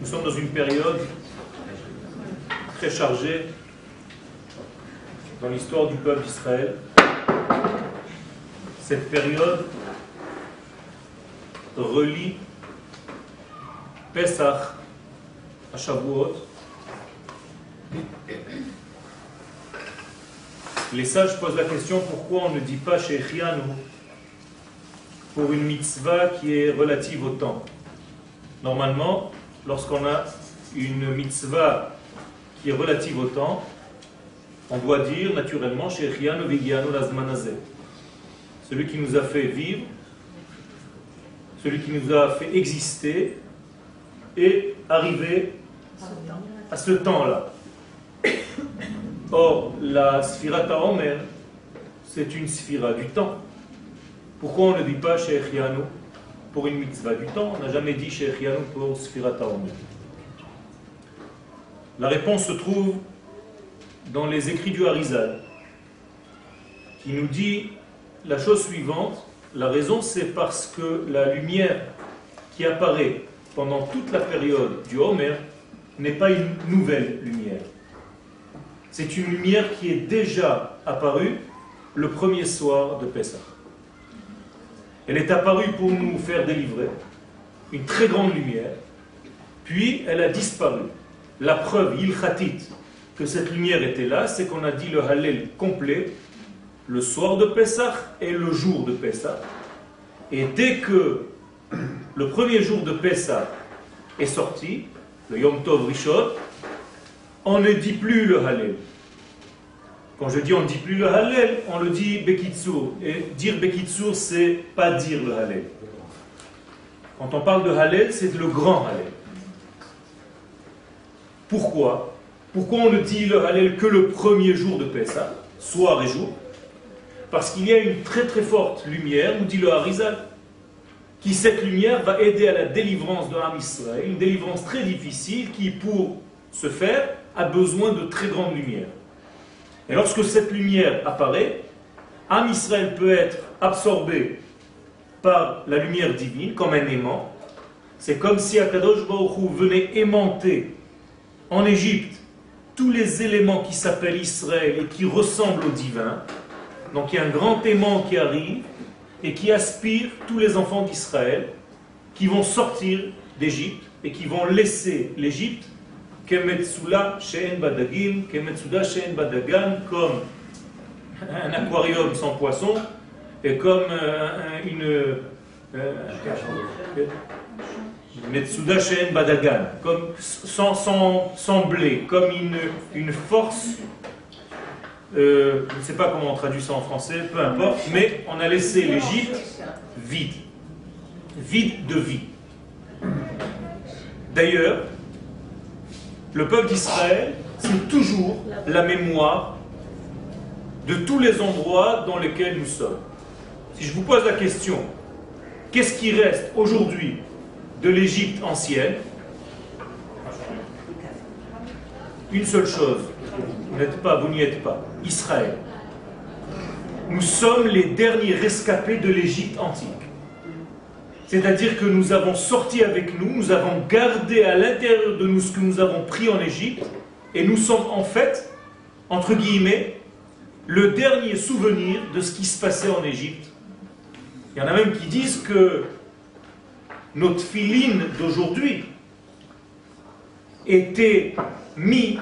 nous sommes dans une période très chargée dans l'histoire du peuple d'Israël. Cette période relie Pesach à Shavuot. Les sages posent la question pourquoi on ne dit pas chez Riano pour une mitzvah qui est relative au temps. Normalement, lorsqu'on a une mitzvah qui est relative au temps, on doit dire naturellement Celui qui nous a fait vivre, celui qui nous a fait exister et arriver à ce temps-là. Or, la Sphirata Omer, c'est une Sphira du temps. Pourquoi on ne dit pas Sheikh pour une mitzvah du temps? On n'a jamais dit Sheikh pour Omer. La réponse se trouve dans les écrits du Harizal, qui nous dit la chose suivante. La raison, c'est parce que la lumière qui apparaît pendant toute la période du Homer n'est pas une nouvelle lumière. C'est une lumière qui est déjà apparue le premier soir de Pessah. Elle est apparue pour nous faire délivrer, une très grande lumière, puis elle a disparu. La preuve ilchatit que cette lumière était là, c'est qu'on a dit le Hallel complet le soir de Pessah et le jour de Pessah. Et dès que le premier jour de Pessah est sorti, le Yom Tov Rishon, on ne dit plus le Hallel. Quand je dis on ne dit plus le Hallel, on le dit Bekitsur. Et dire Bekitsur, c'est pas dire le Hallel. Quand on parle de Hallel, c'est le grand Hallel. Pourquoi? Pourquoi on ne dit le Hallel que le premier jour de Pessah, soir et jour? Parce qu'il y a une très très forte lumière, nous dit le Harizal, qui cette lumière va aider à la délivrance de l'âme Israël, une délivrance très difficile qui, pour se faire, a besoin de très grande lumière. Et lorsque cette lumière apparaît, Am Israël peut être absorbé par la lumière divine comme un aimant. C'est comme si Akadosh venait aimanter en Égypte tous les éléments qui s'appellent Israël et qui ressemblent au divin. Donc il y a un grand aimant qui arrive et qui aspire tous les enfants d'Israël qui vont sortir d'Égypte et qui vont laisser l'Égypte Kemetsula Sheen Badagim, Kemetsuda Sheen Badagan, comme un aquarium sans poisson et comme euh, une. Euh, Metsuda Sheen Badagan, comme sans, blé, comme une, une force. Euh, je ne sais pas comment on traduit ça en français, peu importe, mais on a laissé l'Égypte vide, vide de vie. D'ailleurs, le peuple d'Israël, c'est toujours la mémoire de tous les endroits dans lesquels nous sommes. Si je vous pose la question, qu'est-ce qui reste aujourd'hui de l'Égypte ancienne? Une seule chose, vous n'êtes pas, vous n'y êtes pas, Israël. Nous sommes les derniers rescapés de l'Égypte antique. C'est-à-dire que nous avons sorti avec nous, nous avons gardé à l'intérieur de nous ce que nous avons pris en Égypte, et nous sommes en fait, entre guillemets, le dernier souvenir de ce qui se passait en Égypte. Il y en a même qui disent que notre filine d'aujourd'hui était mis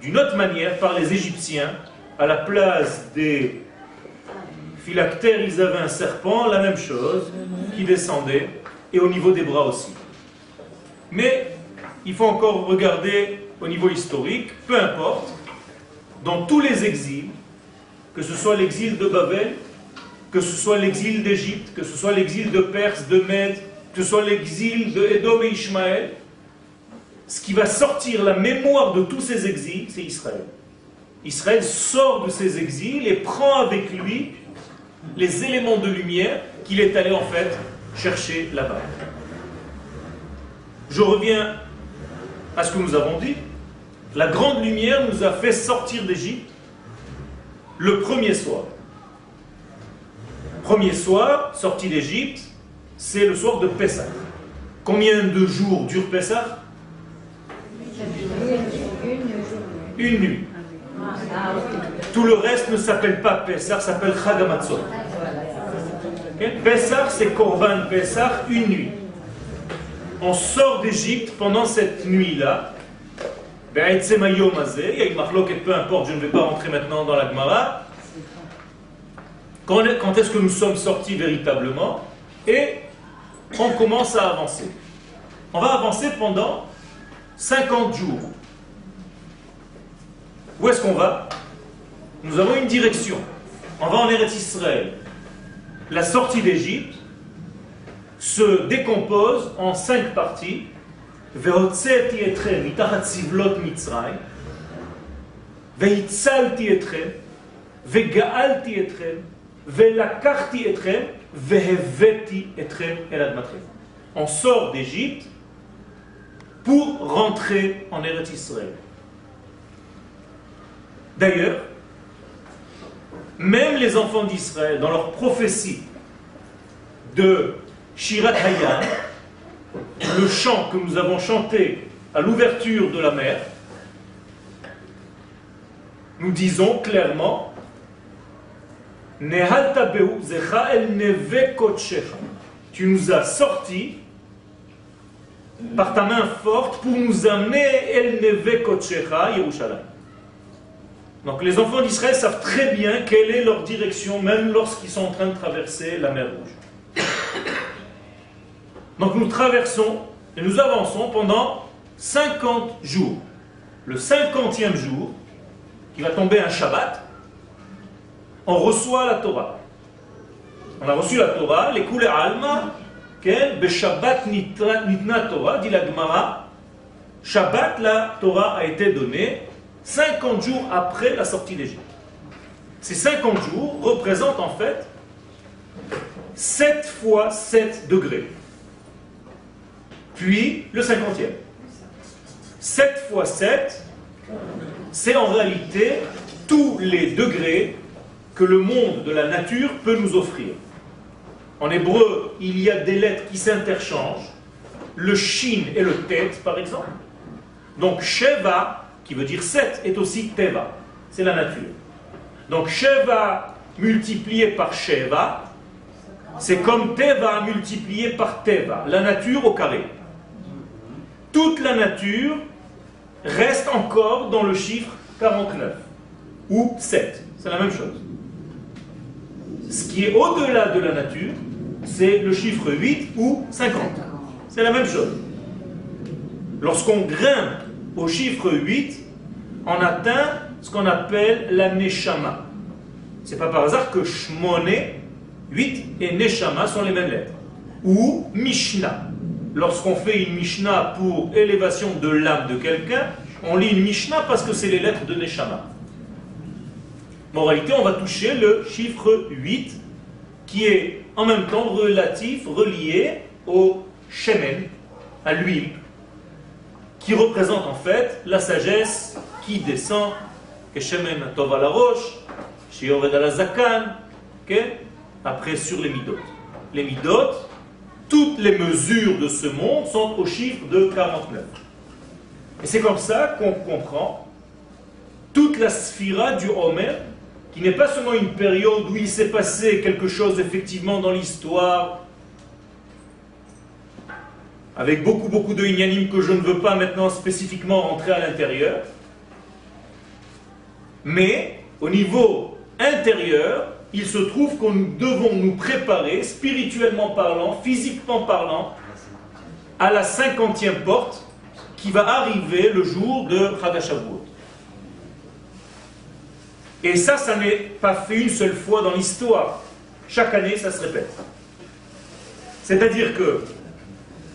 d'une autre manière par les Égyptiens à la place des phylactères, ils avaient un serpent, la même chose, qui descendait, et au niveau des bras aussi. Mais il faut encore regarder au niveau historique, peu importe, dans tous les exils, que ce soit l'exil de Babel, que ce soit l'exil d'Égypte, que ce soit l'exil de Perse, de Mède, que ce soit l'exil de Edom et Ishmaël, ce qui va sortir la mémoire de tous ces exils, c'est Israël. Israël sort de ses exils et prend avec lui les éléments de lumière qu'il est allé en fait chercher là-bas. Je reviens à ce que nous avons dit. La grande lumière nous a fait sortir d'Égypte le premier soir. Premier soir, sortie d'Égypte, c'est le soir de Pessah. Combien de jours dure Pessah? Une nuit. Tout le reste ne s'appelle pas Pessah, s'appelle Chagamatzot. Pessah, c'est Korban Pessah, une nuit. On sort d'Égypte pendant cette nuit-là. Il y a peu importe, je ne vais pas rentrer maintenant dans la Gemara. Quand, quand est-ce que nous sommes sortis véritablement? Et on commence à avancer. On va avancer pendant 50 jours. Où est-ce qu'on va? Nous avons une direction. On va en Eretz Israël La sortie d'Égypte se décompose en cinq parties. והוצאתי אתכם מתחת סבלות מצרים, והצלתי אתכם, וגאלתי אתכם, ולקחתי אתכם, והבאתי אתכם אל אדמתכם. On sort d'Égypte pour rentrer en Eretz Israël. D'ailleurs, même les enfants d'Israël, dans leur prophétie de Shirat Hayam, le chant que nous avons chanté à l'ouverture de la mer, nous disons clairement tu nous as sortis par ta main forte pour nous amener El Neve Yerushalayim. Donc les enfants d'Israël savent très bien quelle est leur direction, même lorsqu'ils sont en train de traverser la mer Rouge. Donc nous traversons et nous avançons pendant 50 jours. Le 50e jour, qui va tomber un Shabbat, on reçoit la Torah. On a reçu la Torah, les coulées alma, Shabbat nitna Torah, dit la Gemara. Shabbat, la Torah a été donnée 50 jours après la sortie d'Égypte. Ces 50 jours représentent en fait 7 fois 7 degrés. Puis le 50e. 7 fois 7, c'est en réalité tous les degrés que le monde de la nature peut nous offrir. En hébreu, il y a des lettres qui s'interchangent, le shin et le tet par exemple. Donc Sheva qui veut dire 7, est aussi Teva. C'est la nature. Donc Sheva multiplié par Sheva, c'est comme Teva multiplié par Teva, la nature au carré. Toute la nature reste encore dans le chiffre 49 ou 7. C'est la même chose. Ce qui est au-delà de la nature, c'est le chiffre 8 ou 50. C'est la même chose. Lorsqu'on grimpe au chiffre 8, on atteint ce qu'on appelle la Neshama. C'est pas par hasard que Shmone, 8 et Neshama sont les mêmes lettres. Ou Mishnah. Lorsqu'on fait une Mishnah pour élévation de l'âme de quelqu'un, on lit une Mishnah parce que c'est les lettres de Neshama. en réalité, on va toucher le chiffre 8 qui est en même temps relatif, relié au Shemen, à l'huile, qui représente en fait la sagesse qui descend, Tov à la roche, à la Zakan, après sur les Midot. Les Midot, toutes les mesures de ce monde sont au chiffre de 49. Et c'est comme ça qu'on comprend toute la sphira du Homer, qui n'est pas seulement une période où il s'est passé quelque chose effectivement dans l'histoire, avec beaucoup beaucoup de inyanim que je ne veux pas maintenant spécifiquement rentrer à l'intérieur, mais au niveau intérieur, il se trouve que nous devons nous préparer, spirituellement parlant, physiquement parlant, à la cinquantième porte qui va arriver le jour de Chagashavuot. Et ça, ça n'est pas fait une seule fois dans l'histoire. Chaque année, ça se répète. C'est-à-dire que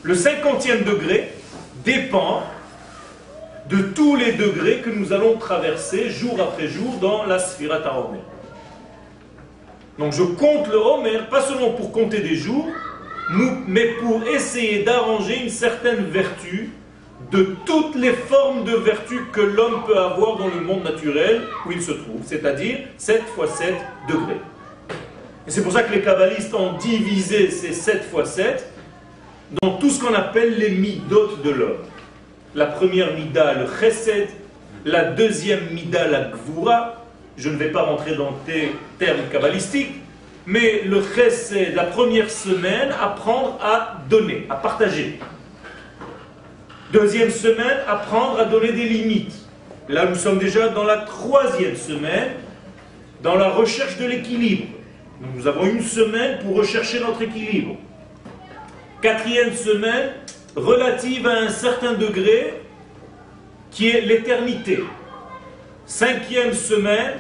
le cinquantième degré dépend de tous les degrés que nous allons traverser jour après jour dans la Sphirata Homer. Donc je compte le Homer, pas seulement pour compter des jours, mais pour essayer d'arranger une certaine vertu de toutes les formes de vertu que l'homme peut avoir dans le monde naturel où il se trouve, c'est-à-dire 7 fois 7 degrés. Et c'est pour ça que les kabbalistes ont divisé ces 7 fois 7 dans tout ce qu'on appelle les midot de l'homme. La première mida, le chesed, la deuxième mida, la gvura. Je ne vais pas rentrer dans tes termes kabbalistiques, mais le chesed, la première semaine, apprendre à donner, à partager. Deuxième semaine, apprendre à donner des limites. Là, nous sommes déjà dans la troisième semaine, dans la recherche de l'équilibre. Nous avons une semaine pour rechercher notre équilibre. Quatrième semaine, relative à un certain degré, qui est l'éternité. Cinquième semaine,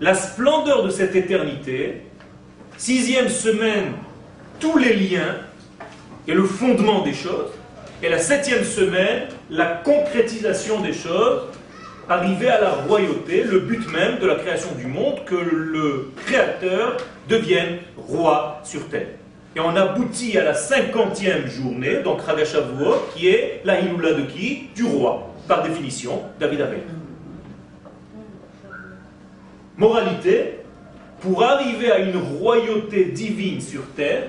la splendeur de cette éternité. Sixième semaine, tous les liens et le fondement des choses. Et la septième semaine, la concrétisation des choses, arriver à la royauté, le but même de la création du monde, que le Créateur devienne roi sur terre. Et on aboutit à la cinquantième journée, donc Ragashavuot, qui est la de qui? Du roi, par définition, David Abel. Moralité, pour arriver à une royauté divine sur terre,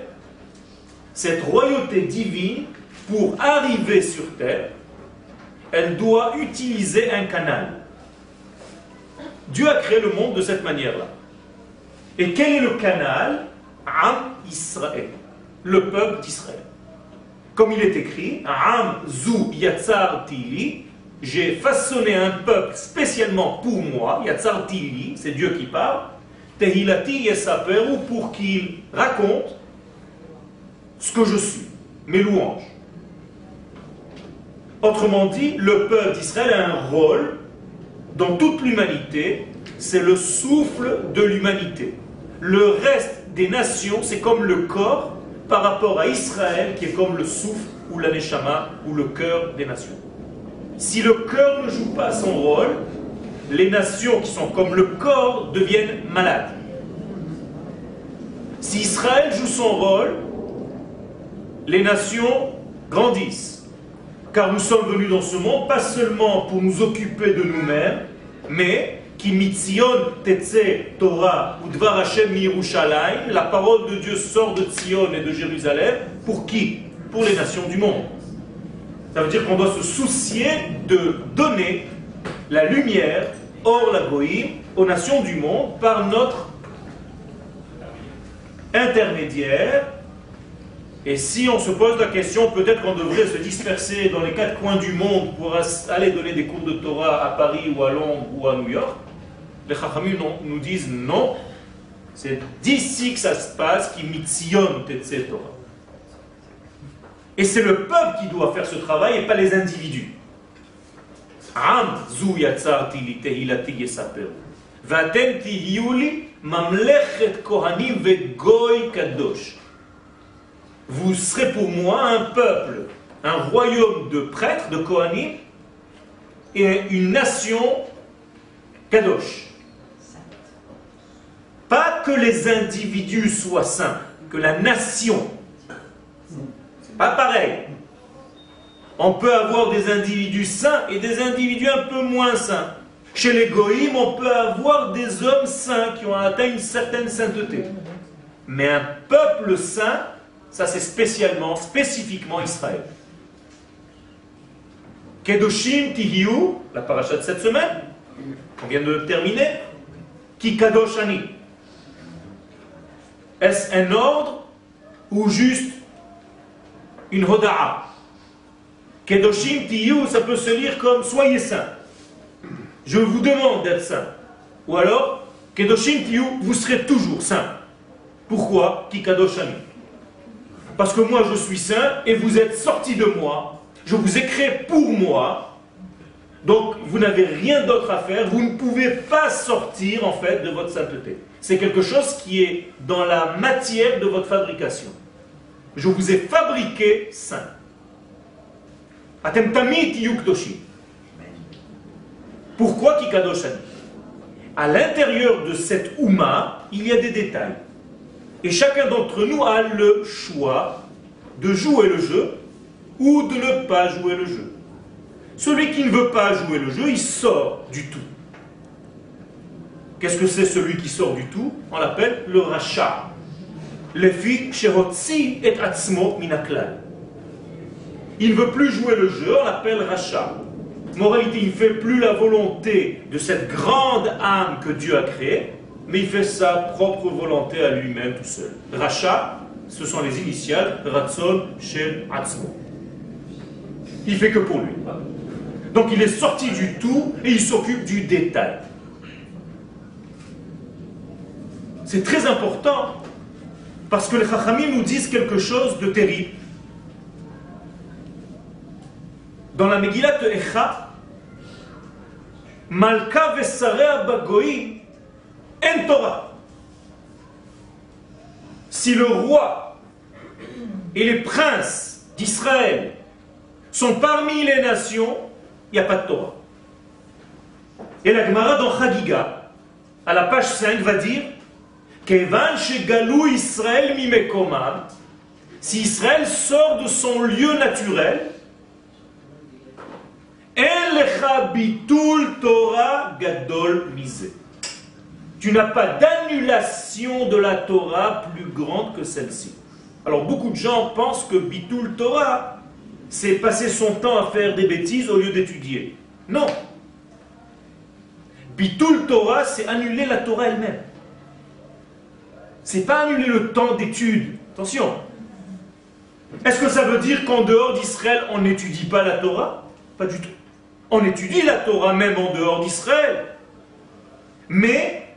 cette royauté divine, pour arriver sur terre, elle doit utiliser un canal. Dieu a créé le monde de cette manière-là. Et quel est le canal? Am Israël, le peuple d'Israël. Comme il est écrit, Am Zu Yatsar Tili, j'ai façonné un peuple spécialement pour moi, Yatsar Tili, c'est Dieu qui parle, Tehilati Yesaperu, pour qu'il raconte ce que je suis, mes louanges. Autrement dit, le peuple d'Israël a un rôle dans toute l'humanité, c'est le souffle de l'humanité. Le reste des nations, c'est comme le corps par rapport à Israël, qui est comme le souffle ou l'aneshama ou le cœur des nations. Si le cœur ne joue pas son rôle, les nations qui sont comme le corps deviennent malades. Si Israël joue son rôle, les nations grandissent. Car nous sommes venus dans ce monde pas seulement pour nous occuper de nous-mêmes, mais qui mitzion tetse Torah ou dvar Hashem la parole de Dieu sort de Tzion et de Jérusalem, pour qui? Pour les nations du monde. Ça veut dire qu'on doit se soucier de donner la lumière, hors la goïm, aux nations du monde par notre intermédiaire. Et si on se pose la question, peut-être qu'on devrait se disperser dans les quatre coins du monde pour aller donner des cours de Torah à Paris ou à Londres ou à New York, les Chachamim nous disent non, c'est d'ici que ça se passe, qui mitzion etc. Et c'est le peuple qui doit faire ce travail et pas les individus. Vous serez pour moi un peuple, un royaume de prêtres, de Kohanim, et une nation kadosh. Pas que les individus soient saints, que la nation. Pas pareil. On peut avoir des individus saints et des individus un peu moins saints. Chez les goïms, on peut avoir des hommes saints qui ont atteint une certaine sainteté. Mais un peuple saint, ça, c'est spécialement, spécifiquement Israël. Kedoshim Tihiu, la paracha de cette semaine, qu'on vient de terminer, qui Kadoshani. Est-ce un ordre ou juste une hoda'a Kedoshim Tihiu, ça peut se lire comme soyez saints. Je vous demande d'être saints. Ou alors, Kedoshim Tihiu, vous serez toujours saints. Pourquoi? Ki Kadoshani parce que moi je suis saint et vous êtes sortis de moi. Je vous ai créé pour moi. Donc vous n'avez rien d'autre à faire. Vous ne pouvez pas sortir en fait de votre sainteté. C'est quelque chose qui est dans la matière de votre fabrication. Je vous ai fabriqué saint. Pourquoi Kikadoshani À l'intérieur de cette Ouma, il y a des détails. Et chacun d'entre nous a le choix de jouer le jeu ou de ne pas jouer le jeu. Celui qui ne veut pas jouer le jeu, il sort du tout. Qu'est-ce que c'est celui qui sort du tout? On l'appelle le rachat. Le fi et atzmo minaklal. Il ne veut plus jouer le jeu, on l'appelle rachat. Moralité, il ne fait plus la volonté de cette grande âme que Dieu a créée, mais il fait sa propre volonté à lui-même tout seul. Rachat, ce sont les initiales Ratzon Shel Atzmo. Il fait que pour lui. Donc il est sorti du tout et il s'occupe du détail. C'est très important parce que les Chachamim nous disent quelque chose de terrible. Dans la Megillah de Echa, Malka vesarea bagoï en Torah. Si le roi et les princes d'Israël sont parmi les nations, il n'y a pas de Torah. Et la Gemara dans Chagiga, à la page 5, va dire Kevan galou Israël si Israël sort de son lieu naturel, Torah gadol Tu n'as pas d'annulation de la Torah plus grande que celle-ci. Alors beaucoup de gens pensent que bitul Torah, c'est passer son temps à faire des bêtises au lieu d'étudier. Non. Bitul Torah, c'est annuler la Torah elle-même. C'est pas annuler le temps d'étude. Attention. Est-ce que ça veut dire qu'en dehors d'Israël, on n'étudie pas la Torah? Pas du tout. On étudie la Torah même en dehors d'Israël. Mais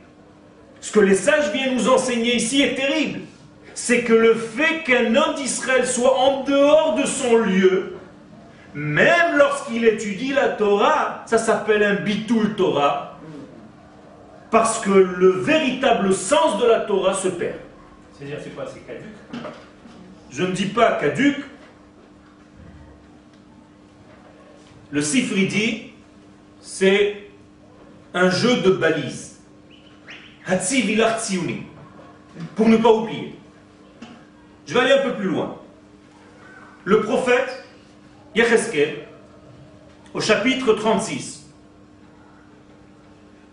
ce que les sages viennent nous enseigner ici est terrible. C'est que le fait qu'un homme d'Israël soit en dehors de son lieu, même lorsqu'il étudie la Torah, ça s'appelle un bitul Torah, parce que le véritable sens de la Torah se perd. C'est-à-dire, c'est quoi C'est caduc? Je ne dis pas caduc, Le Sifridi, c'est un jeu de balises. Pour ne pas oublier. Je vais aller un peu plus loin. Le prophète Yecheskel, au chapitre 36, va Hashem Elai mort.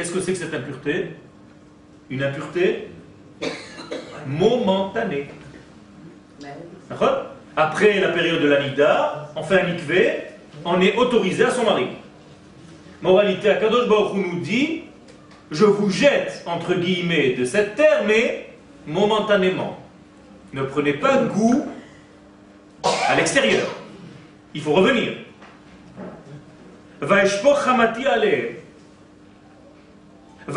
Qu'est-ce que c'est que cette impureté? Une impureté momentanée. Après la période de la Nida, on fait un ikvé, on est autorisé à son mari. Moralité, Akadosh Baruch nous dit Je vous jette, entre guillemets, de cette terre, mais momentanément. Ne prenez pas goût à l'extérieur. Il faut revenir. Et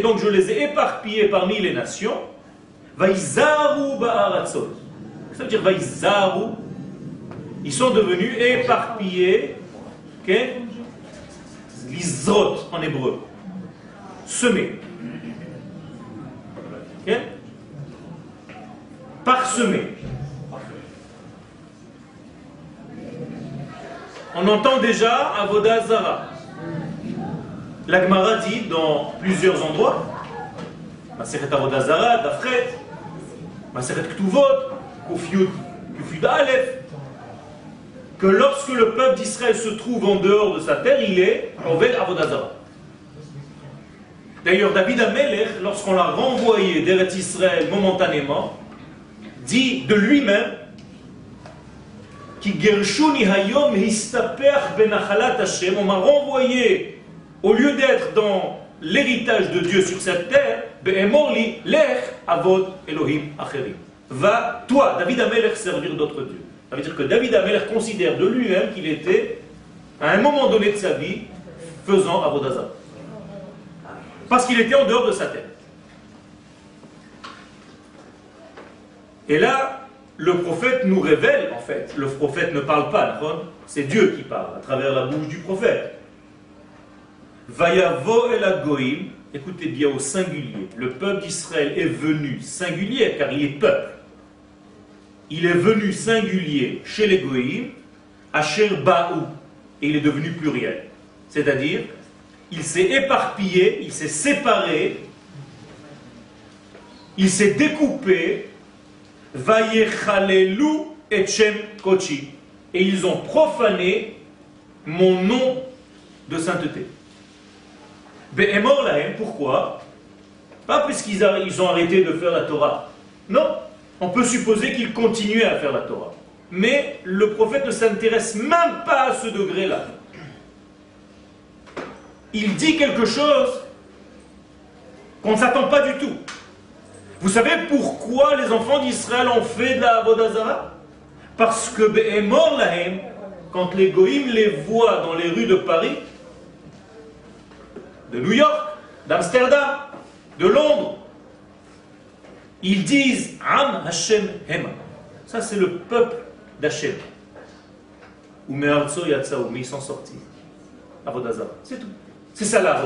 donc je les ai éparpillés parmi les nations. Ça veut dire ils sont devenus éparpillés, okay? en hébreu, semés. Parsemés. On entend déjà Avodazara. L'Agmara dit dans plusieurs endroits, Maseret Avodazara, Dafret, Maseret Ktuvot, Kufiud, Kufiud Aleph, que lorsque le peuple d'Israël se trouve en dehors de sa terre, il est Oved Avodazara. D'ailleurs, David Amelech, lorsqu'on l'a renvoyé d'Eretz Israël momentanément, dit de lui-même hayom on m'a renvoyé au lieu d'être dans l'héritage de Dieu sur cette terre, lech avod Elohim acherim. Va, toi, David Amelech, servir d'autres dieux. Ça veut dire que David Ameler considère de lui-même qu'il était, à un moment donné de sa vie, faisant Avodazar. Parce qu'il était en dehors de sa tête. Et là, le prophète nous révèle, en fait, le prophète ne parle pas, c'est Dieu qui parle à travers la bouche du prophète. Vayavo el Agoim, écoutez bien au singulier, le peuple d'Israël est venu singulier car il est peuple. Il est venu singulier chez les Goïm, Asher Baou, et il est devenu pluriel. C'est-à-dire, il s'est éparpillé, il s'est séparé, il s'est découpé, Vayechalelu et Kochi. Et ils ont profané mon nom de sainteté. Be'emor lahem, pourquoi? Pas parce qu'ils ont arrêté de faire la Torah. Non, on peut supposer qu'ils continuaient à faire la Torah. Mais le prophète ne s'intéresse même pas à ce degré-là. Il dit quelque chose qu'on ne s'attend pas du tout. Vous savez pourquoi les enfants d'Israël ont fait de la Avodazara Parce que Be'emor lahem, quand les goïms les voient dans les rues de Paris, de New York, d'Amsterdam, de Londres, ils disent Am Hashem Hema. Ça, c'est le peuple d'Hachem. Ou Me'arzo Yatsaou, mais ils sont sortis. Avodazara. C'est tout. C'est ça la.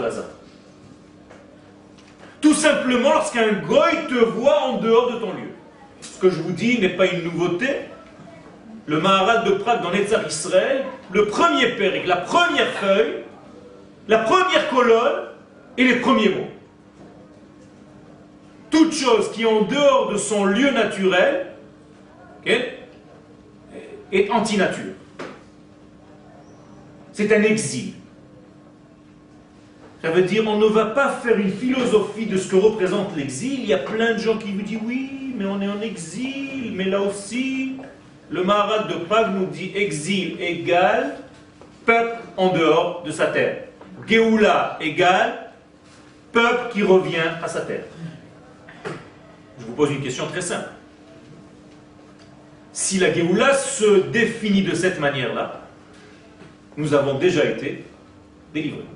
Tout simplement lorsqu'un goy te voit en dehors de ton lieu. Ce que je vous dis n'est pas une nouveauté, le Maharal de Prague dans l'Etzar Israël, le premier péric, la première feuille, la première colonne et les premiers mots. Toute chose qui est en dehors de son lieu naturel est anti-nature. C'est un exil. Ça veut dire on ne va pas faire une philosophie de ce que représente l'exil. Il y a plein de gens qui vous disent oui, mais on est en exil, mais là aussi, le Maharat de Prague nous dit exil égale peuple en dehors de sa terre. Géoula égale peuple qui revient à sa terre. Je vous pose une question très simple. Si la Géoula se définit de cette manière-là, nous avons déjà été délivrés.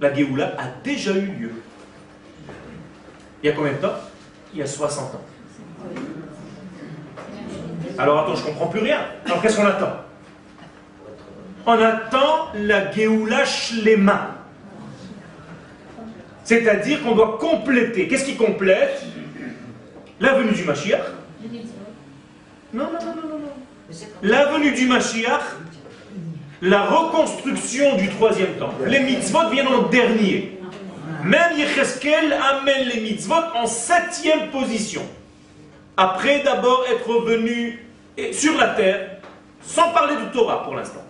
La Géoula a déjà eu lieu. Il y a combien de temps? Il y a 60 ans. Alors attends, je ne comprends plus rien. Alors qu'est-ce qu'on attend? On attend la Géoula Shlema. C'est-à-dire qu'on doit compléter. Qu'est-ce qui complète? La venue du Mashiach Non, non, non, non, non. La venue du Mashiach, la reconstruction du troisième temple. Les mitzvot viennent en dernier. Même Yecheskel amène les mitzvot en septième position. Après d'abord être venu sur la terre, sans parler du Torah pour l'instant.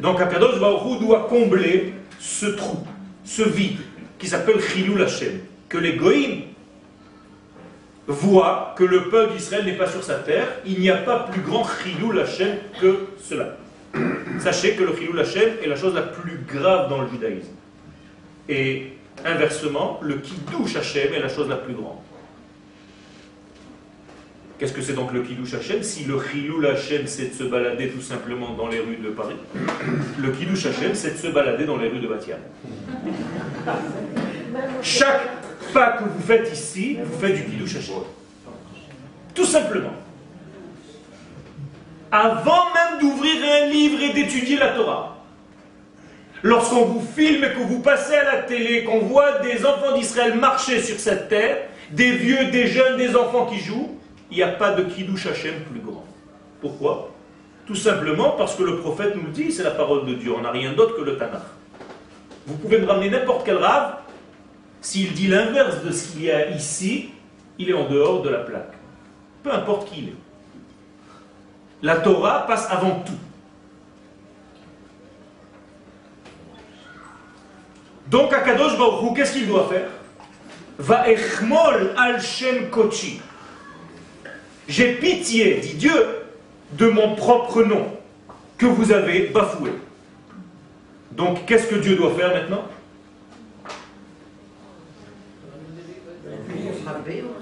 Donc Akadosh Baruch doit combler ce trou, ce vide, qui s'appelle Chilul Hashem, que les Goïms voient que le peuple d'Israël n'est pas sur sa terre, il n'y a pas plus grand Chilul Hashem que cela. Sachez que le Chilul Hashem est la chose la plus grave dans le judaïsme. Et inversement, le Kiddush Hashem est la chose la plus grande. Qu'est-ce que c'est donc le Kiddush Hashem Si le Chilul Hashem, c'est de se balader tout simplement dans les rues de Paris, le Kiddush Hashem, c'est de se balader dans les rues de Batian. Chaque pas que vous faites ici, vous faites du Kiddush Hashem. Tout simplement. Avant même d'ouvrir un livre et d'étudier la Torah, lorsqu'on vous filme et que vous passez à la télé, qu'on voit des enfants d'Israël marcher sur cette terre, des vieux, des jeunes, des enfants qui jouent, il n'y a pas de Kiddush Hashem plus grand. Pourquoi? Tout simplement parce que le prophète nous dit, c'est la parole de Dieu, on n'a rien d'autre que le Tanakh. Vous pouvez me ramener n'importe quel rave, s'il dit l'inverse de ce qu'il y a ici, il est en dehors de la plaque. Peu importe qui il est. La Torah passe avant tout. Donc Akadosh Baruch qu'est-ce qu'il doit faire? Va echmol al shem kochi. J'ai pitié, dit Dieu, de mon propre nom que vous avez bafoué. Donc qu'est-ce que Dieu doit faire maintenant?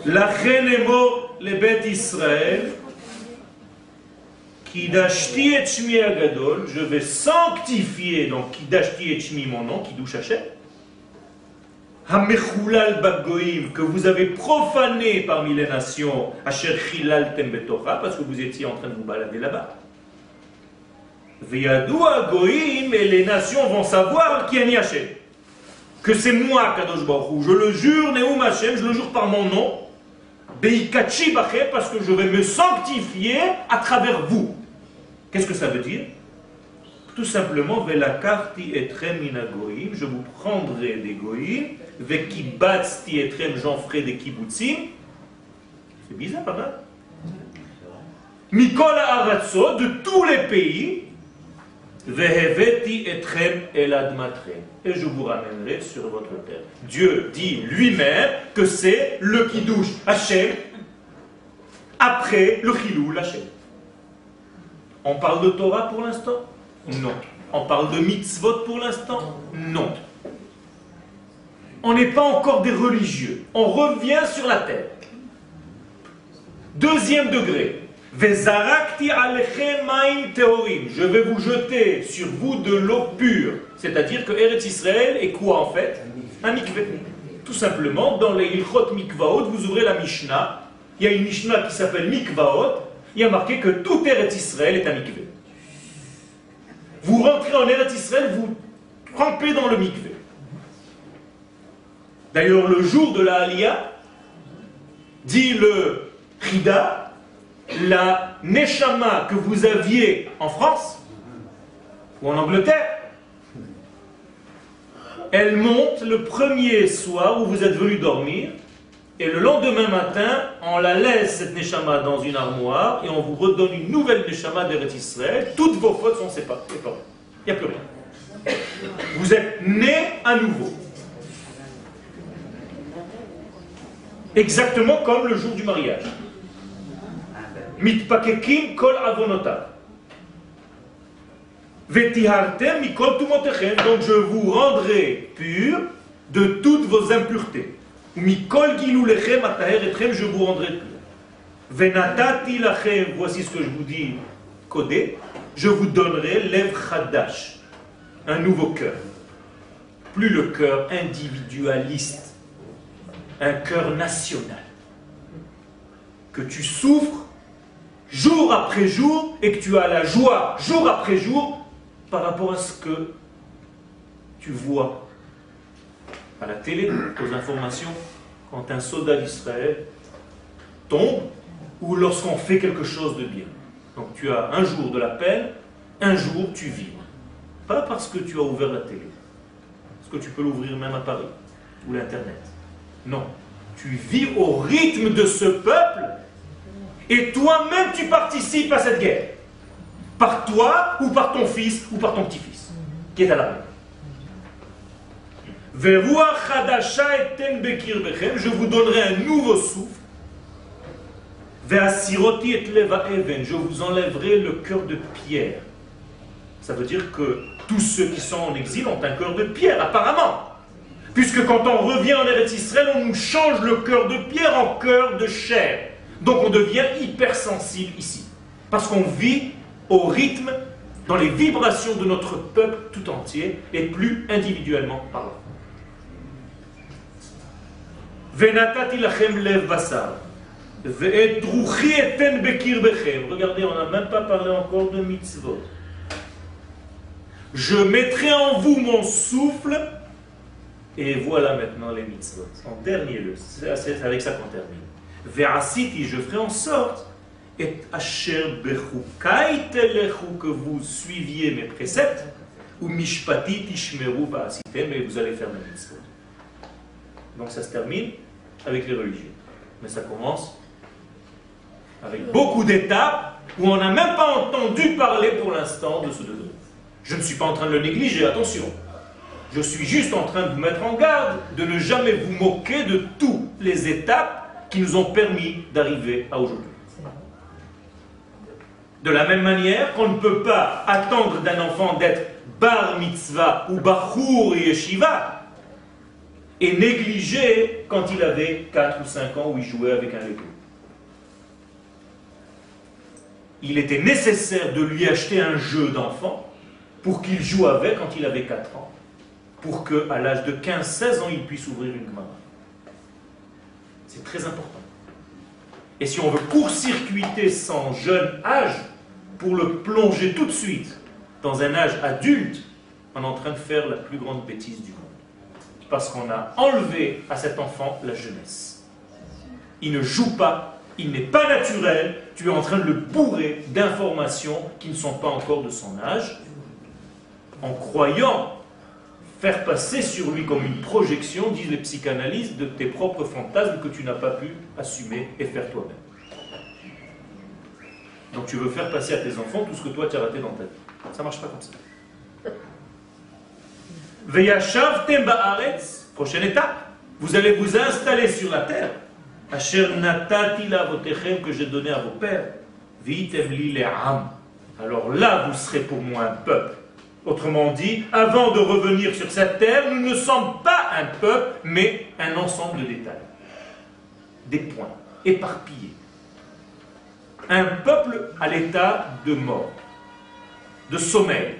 La les bêtes Israël, Kidashti et Agadol, je vais sanctifier, donc Kidashti et mon nom, Hamechulal Bagoim, que vous avez profané parmi les nations, Asher parce que vous étiez en train de vous balader là-bas. Veyadoua Goïm et les nations vont savoir qui est Hachem. Que c'est moi, Kadosh. Je le jure, Neum Hachem, je le jure par mon nom. Beikachi parce que je vais me sanctifier à travers vous. Qu'est-ce que ça veut dire? Tout simplement, Velakarti etrem je vous prendrai des goïm, Vekibatsti etrem, j'en ferai des kibbutzim. C'est bizarre, pas mal. Aratzot, de tous les pays, Veheveti etrem eladmatrem. Et je vous ramènerai sur votre terre. Dieu dit lui-même que c'est le kidouche Hachem après le chilou Hachem. On parle de Torah pour l'instant? Non. On parle de mitzvot pour l'instant? Non. On n'est pas encore des religieux. On revient sur la terre. Deuxième degré. Je vais vous jeter sur vous de l'eau pure. C'est-à-dire que Eretz Israël est quoi en fait? Un mikveh. Tout simplement, dans les Ilchot Mikvaot, vous ouvrez la Mishnah. Il y a une Mishnah qui s'appelle Mikvaot. Il y a marqué que tout Eretz Israël est un mikveh. Vous rentrez en Eretz Israël, vous trempez dans le mikveh. D'ailleurs, le jour de la Aliyah, dit le Chida, la Neshama que vous aviez en France ou en Angleterre, elle monte le premier soir où vous êtes venu dormir, et le lendemain matin, on la laisse, cette Neshama, dans une armoire, et on vous redonne une nouvelle Neshama d'Eretz Israël. Toutes vos fautes sont séparées. Il n'y a plus rien. Vous êtes né à nouveau. Exactement comme le jour du mariage mitpakekim kol avonotav. Donc je vous rendrai pur de toutes vos impuretés. Je vous rendrai pur. Venatati lachem, voici ce que je vous dis, codé, je vous donnerai l'ev chadash, un nouveau cœur. Plus le cœur individualiste, un cœur national. Que tu souffres jour après jour et que tu as la joie jour après jour par rapport à ce que tu vois à la télé, aux informations, quand un soldat d'Israël tombe ou lorsqu'on fait quelque chose de bien. Donc tu as un jour de la peine, un jour tu vis. Pas parce que tu as ouvert la télé, parce que tu peux l'ouvrir même à Paris ou l'Internet. Non, tu vis au rythme de ce peuple et toi-même, tu participes à cette guerre. Par toi, ou par ton fils, ou par ton petit-fils, qui est à l'armée. Je vous donnerai un nouveau souffle. Je vous enlèverai le cœur de pierre. Ça veut dire que tous ceux qui sont en exil ont un cœur de pierre, apparemment. Puisque quand on revient en Eretz Israël, on nous change le cœur de pierre en cœur de chair. Donc on devient hypersensible ici. Parce qu'on vit au rythme, dans les vibrations de notre peuple tout entier, et plus individuellement parlant. Venatati lachem lev basar. Regardez, on n'a même pas parlé encore de mitzvot. Je mettrai en vous mon souffle, et voilà maintenant les mitzvot. En dernier lieu, c'est avec ça qu'on termine. Ve'asiti, je ferai en sorte, et asher que vous suiviez mes préceptes, ou mishpati tishmeru va'asitem, et vous allez faire mes mitzvot. Donc ça se termine avec les religieux. Mais ça commence avec beaucoup d'étapes où on n'a même pas entendu parler pour l'instant de ce degré. Je ne suis pas en train de le négliger, attention. Je suis juste en train de vous mettre en garde de ne jamais vous moquer de toutes les étapes qui nous ont permis d'arriver à aujourd'hui. De la même manière qu'on ne peut pas attendre d'un enfant d'être bar mitzvah ou bachour yeshiva et négliger quand il avait 4 ou 5 ans où il jouait avec un Lego. Il était nécessaire de lui acheter un jeu d'enfant pour qu'il joue avec quand il avait 4 ans, pour qu'à l'âge de 15-16 ans, il puisse ouvrir une main. C'est très important. Et si on veut court-circuiter son jeune âge pour le plonger tout de suite dans un âge adulte, on est en train de faire la plus grande bêtise du monde. Parce qu'on a enlevé à cet enfant la jeunesse. Il ne joue pas, il n'est pas naturel, tu es en train de le bourrer d'informations qui ne sont pas encore de son âge, en croyant faire passer sur lui comme une projection, disent les psychanalystes, de tes propres fantasmes que tu n'as pas pu assumer et faire toi-même. Donc tu veux faire passer à tes enfants tout ce que toi tu as raté dans ta vie. Ça ne marche pas comme ça. Ba'aretz, prochaine étape. Vous allez vous installer sur la terre. Asher natati lavotechem que j'ai donné à vos pères. Vitem li le'am. Alors là, vous serez pour moi un peuple. Autrement dit, avant de revenir sur cette terre, nous ne sommes pas un peuple, mais un ensemble de détails. Des points éparpillés. Un peuple à l'état de mort, de sommeil.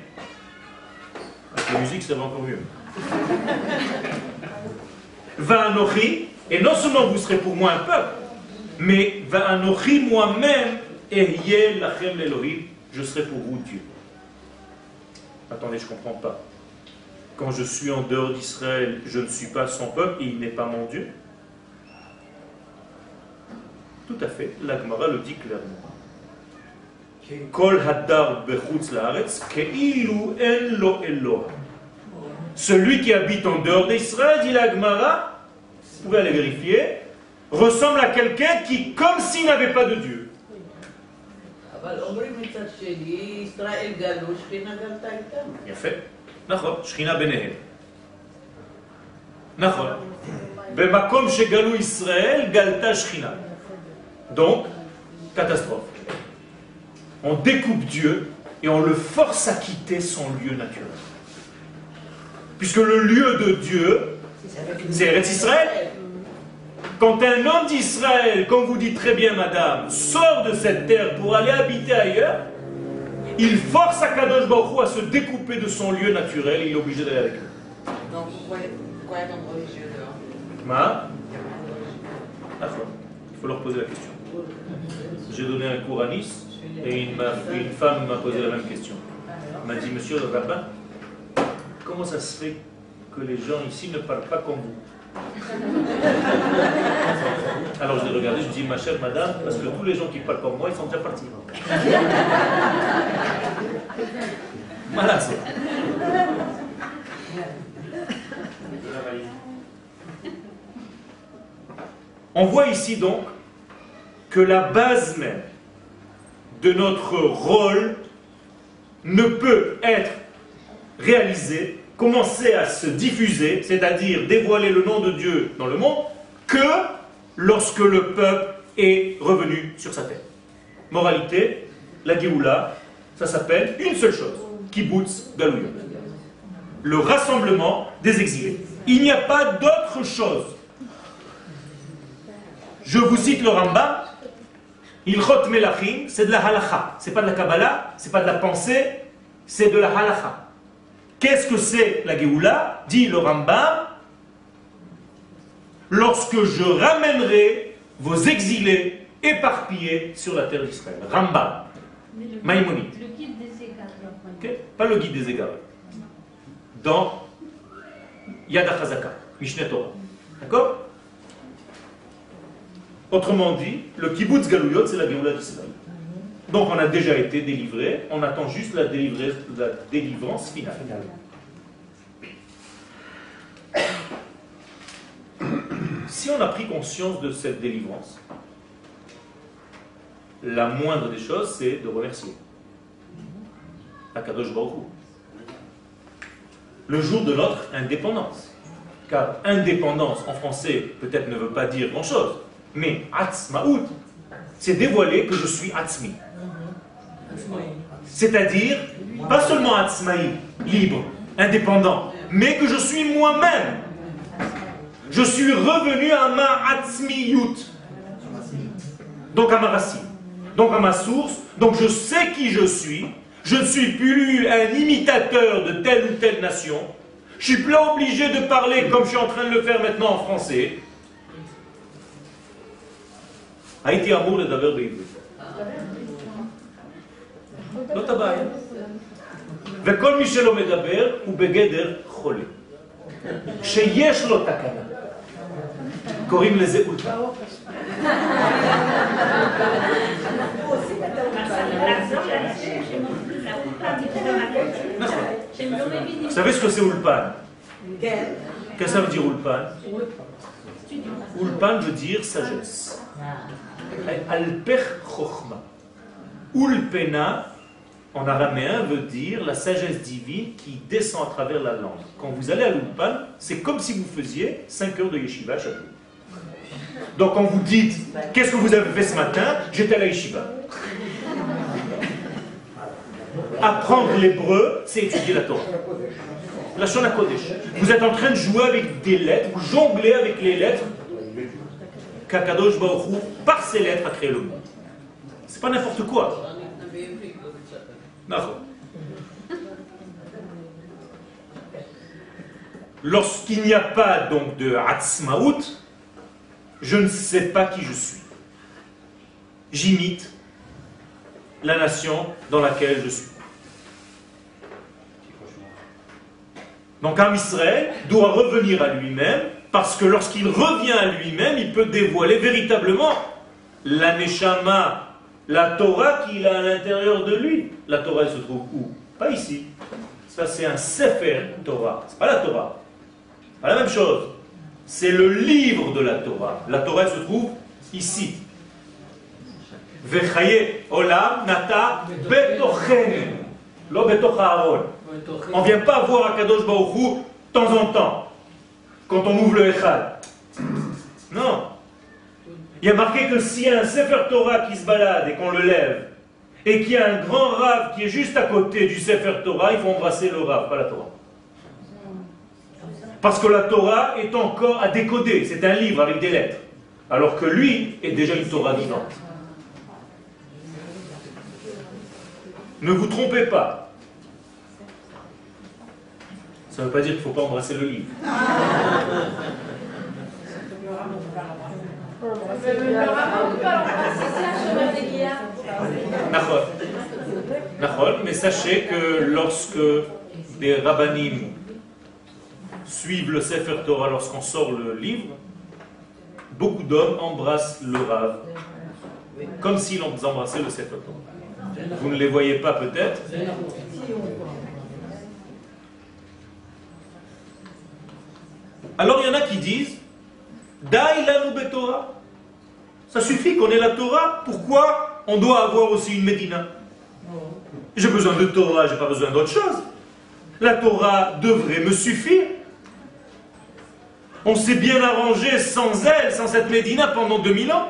La musique, ça va encore mieux. Va'anochi, et non seulement vous serez pour moi un peuple, mais Va'anochi moi-même, Ehyeh lachem l'Elohim, je serai pour vous Dieu. Attendez, je ne comprends pas. Quand je suis en dehors d'Israël, je ne suis pas son peuple et il n'est pas mon Dieu Tout à fait, l'Agmara le dit clairement. Kol hadar keilu en lo Eloh. Celui qui habite en dehors d'Israël, dit l'Agmara, vous pouvez aller vérifier, ressemble à quelqu'un qui, comme s'il n'avait pas de Dieu. יפה, נכון, שכינה ביניהם. נכון. במקום שגלו ישראל, גלתה שכינה. Donc, catastrophe. On découpe Dieu et on le force à quitter son lieu naturel. Puisque le lieu de Dieu, c'est Eretz Israël. Quand un homme d'Israël, comme vous dites très bien madame, sort de cette terre pour aller habiter ailleurs, il force à Kadosh Baruch à se découper de son lieu naturel et il est obligé d'aller avec eux. Donc pourquoi, pourquoi être religieux dehors? Ma? Il faut leur poser la question. J'ai donné un cours à Nice et une, femme m'a posé la même question. Elle m'a dit, monsieur le rabbin, comment ça se fait que les gens ici ne parlent pas comme vous? Alors je l'ai regardé, je dis, ma chère madame, parce que tous les gens qui parlent comme moi, ils sont déjà partis. voilà. On voit ici donc que la base même de notre rôle ne peut être réalisée commencer à se diffuser, c'est-à-dire dévoiler le nom de Dieu dans le monde, que lorsque le peuple est revenu sur sa terre. Moralité, la Géoula, ça s'appelle une seule chose, Kibbutz Galouyot. Le rassemblement des exilés. Il n'y a pas d'autre chose. Je vous cite le Rambam, Ilchot Melachim, c'est de la halacha. C'est pas de la Kabbalah, c'est pas de la pensée, c'est de la halacha. Qu'est-ce que c'est la Géoula? Dit le Rambam, lorsque je ramènerai vos exilés éparpillés sur la terre d'Israël. Rambam. Maïmonide. Le guide des égarés. Pas le guide des égarés. Dans Yad HaChazaka, Mishneh Torah. D'accord? Autrement dit, le kibbutz galouyot, c'est la Géoula d'Israël. Donc on a déjà été délivré, on attend juste la, délivrance finale. Si on a pris conscience de cette délivrance, la moindre des choses, c'est de remercier. Akadosh Le jour de notre indépendance. Car indépendance en français peut-être ne veut pas dire grand-chose, mais atzmaout, c'est dévoiler que je suis atzmi. C'est-à-dire, pas seulement Atzmaï, libre, indépendant, mais que je suis moi-même. Je suis revenu à ma Atzmiyut. Donc à ma racine. Donc à ma source. Donc je sais qui je suis. Je ne suis plus un imitateur de telle ou telle nation. Je suis plus obligé de parler comme je suis en train de le faire maintenant en français. Haïti amour le daver לא את הבעיה. וכל מי שלא מדבר הוא בגדר חולה. שיש לו תקנה. קוראים לזה אולפן. נכון. Savez ce que c'est Ulpan Qu'est-ce que ça veut dire Ulpan Ulpan veut dire sagesse. Alpech Chochma. Ulpena, en araméen, veut dire la sagesse divine qui descend à travers la langue. Quand vous allez à l'Ulpan, c'est comme si vous faisiez 5 heures de yeshiva chaque jour. Donc quand vous dites, qu'est-ce que vous avez fait ce matin J'étais à la yeshiva. Apprendre l'hébreu, c'est étudier la Torah. La Shona Kodesh. Vous êtes en train de jouer avec des lettres, vous jonglez avec les lettres qu'Akadosh Baruch Hu, par ces lettres, a créé le monde. C'est pas n'importe quoi. Lorsqu'il n'y a pas donc de Hatzmaout, je ne sais pas qui je suis. J'imite la nation dans laquelle je suis. Donc un Israël doit revenir à lui-même, parce que lorsqu'il revient à lui-même, il peut dévoiler véritablement la Neshama, la Torah qu'il a à l'intérieur de lui. La Torah, elle se trouve où? Pas ici. Ça, c'est un Sefer Torah. C'est pas la Torah. Pas la même chose. C'est le livre de la Torah. La Torah, elle se trouve ici. Vechaye olam nata betochen. Lo On ne vient pas voir Akadosh Baruch Hu de temps en temps, quand on ouvre le Echad. Non. Il y a marqué que s'il y a un Sefer Torah qui se balade et qu'on le lève, et qu'il y a un grand rave qui est juste à côté du Sefer Torah, il faut embrasser le rave, pas la Torah. Parce que la Torah est encore à décoder, c'est un livre avec des lettres. Alors que lui est déjà une Torah vivante. Ne vous trompez pas. Ça ne veut pas dire qu'il ne faut pas embrasser le livre. Mais sachez que lorsque des rabbinim suivent le Sefer Torah lorsqu'on sort le livre, beaucoup d'hommes embrassent le Rav, comme s'ils embrassaient le Sefer Torah. Vous ne les voyez pas peut-être? Alors il y en a qui disent Daïlanou Torah. Ça suffit qu'on ait la Torah. Pourquoi on doit avoir aussi une Médina? J'ai besoin de Torah, j'ai pas besoin d'autre chose. La Torah devrait me suffire. On s'est bien arrangé sans elle, sans cette Médina pendant 2000 ans.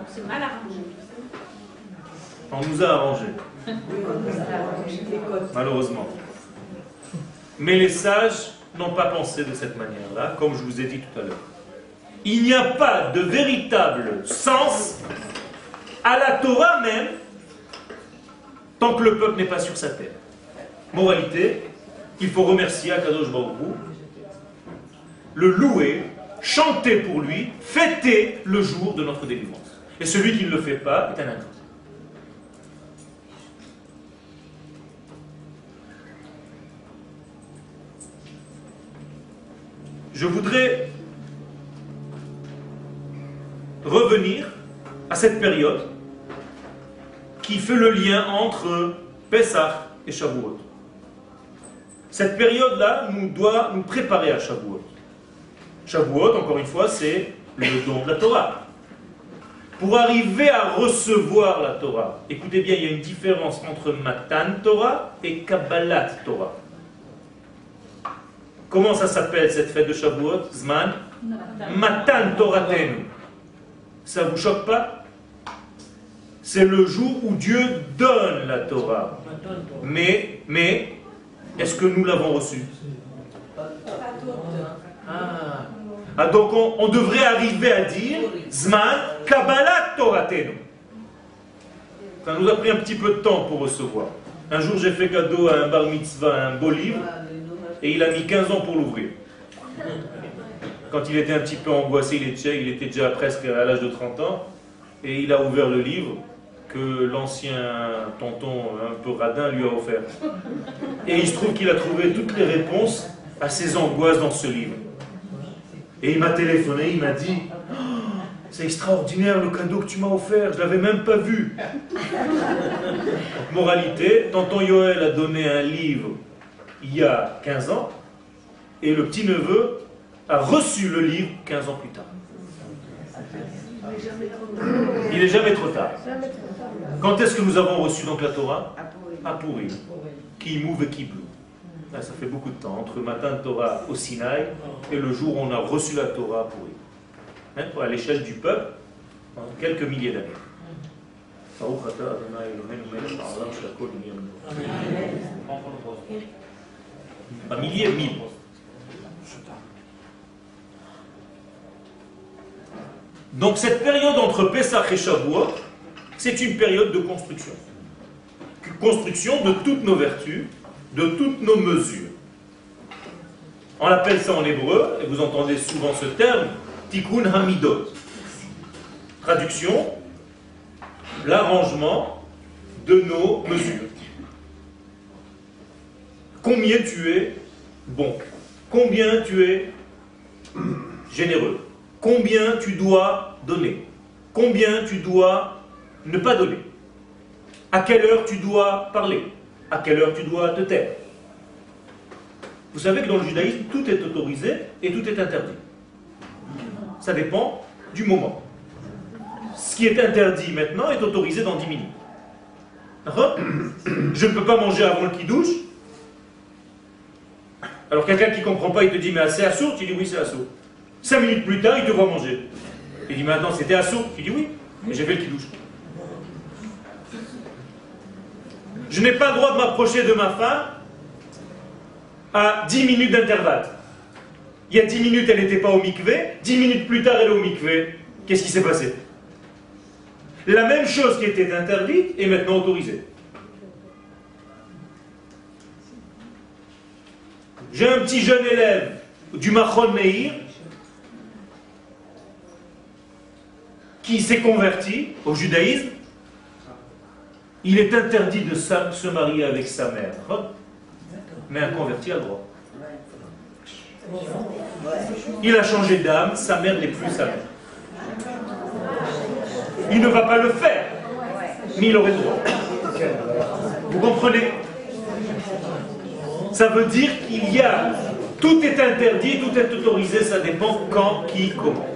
On s'est mal arrangé. On nous a arrangé. Malheureusement. Mais les sages n'ont pas pensé de cette manière-là, comme je vous ai dit tout à l'heure. Il n'y a pas de véritable sens à la Torah même tant que le peuple n'est pas sur sa terre. Moralité, il faut remercier Akadosh Baruch le louer, chanter pour lui, fêter le jour de notre délivrance. Et celui qui ne le fait pas est un ingrat. Je voudrais revenir à cette période qui fait le lien entre Pessah et Shavuot. Cette période-là nous doit nous préparer à Shavuot. Shavuot, encore une fois, c'est le don de la Torah. Pour arriver à recevoir la Torah, écoutez bien, il y a une différence entre Matan Torah et Kabbalat Torah. Comment ça s'appelle cette fête de Shavuot Zman? Matan Toraten. Ça vous choque pas? C'est le jour où Dieu donne la Torah. Mais, mais, est-ce que nous l'avons reçue? Ah. ah. donc on, devrait arriver à dire Zman Kabbalat Toratenu. Ça nous a pris un petit peu de temps pour recevoir. Un jour, j'ai fait cadeau à un bar mitzvah, un beau livre et il a mis 15 ans pour l'ouvrir. Quand il était un petit peu angoissé, il était, déjà presque à l'âge de 30 ans, et il a ouvert le livre, que l'ancien tonton un peu radin lui a offert. Et il se trouve qu'il a trouvé toutes les réponses à ses angoisses dans ce livre. Et il m'a téléphoné, il m'a dit oh, C'est extraordinaire le cadeau que tu m'as offert, je ne l'avais même pas vu. moralité, tonton Yoel a donné un livre il y a 15 ans, et le petit-neveu a reçu le livre 15 ans plus tard. Il n'est jamais trop tard. Quand est-ce que nous avons reçu donc la Torah? À Pourri. Qui mouve et qui blou. ça fait beaucoup de temps, entre le matin de Torah au Sinaï et le jour où on a reçu la Torah à Pourri. Hein, à l'échelle du peuple, en quelques milliers d'années. Un millier, mille. Donc cette période entre Pessah et Shavuot, c'est une période de construction. Construction de toutes nos vertus, de toutes nos mesures. On appelle ça en hébreu, et vous entendez souvent ce terme, Tikkun Hamidot. Traduction, l'arrangement de nos mesures. Combien tu es bon? Combien tu es généreux? Combien tu dois donner? Combien tu dois ne pas donner? À quelle heure tu dois parler? À quelle heure tu dois te taire? Vous savez que dans le judaïsme, tout est autorisé et tout est interdit. Ça dépend du moment. Ce qui est interdit maintenant est autorisé dans 10 minutes. Je ne peux pas manger avant le qui-douche. Alors quelqu'un qui ne comprend pas, il te dit mais c'est assourd Tu dis oui c'est assourd. Cinq minutes plus tard, il te voit manger. Il dit maintenant c'était assourd Tu dis oui, mais j'ai fait le qui-douche. Je n'ai pas le droit de m'approcher de ma femme à 10 minutes d'intervalle. Il y a 10 minutes, elle n'était pas au mikvé, 10 minutes plus tard, elle est au mikvé. Qu'est-ce qui s'est passé? La même chose qui était interdite est maintenant autorisée. J'ai un petit jeune élève du Machon Meir qui s'est converti au judaïsme. Il est interdit de se marier avec sa mère. Mais un converti a le droit. Il a changé d'âme, sa mère n'est plus sa mère. Il ne va pas le faire, mais il aurait le droit. Vous comprenez? Ça veut dire qu'il y a... Tout est interdit, tout est autorisé, ça dépend quand, qui, comment.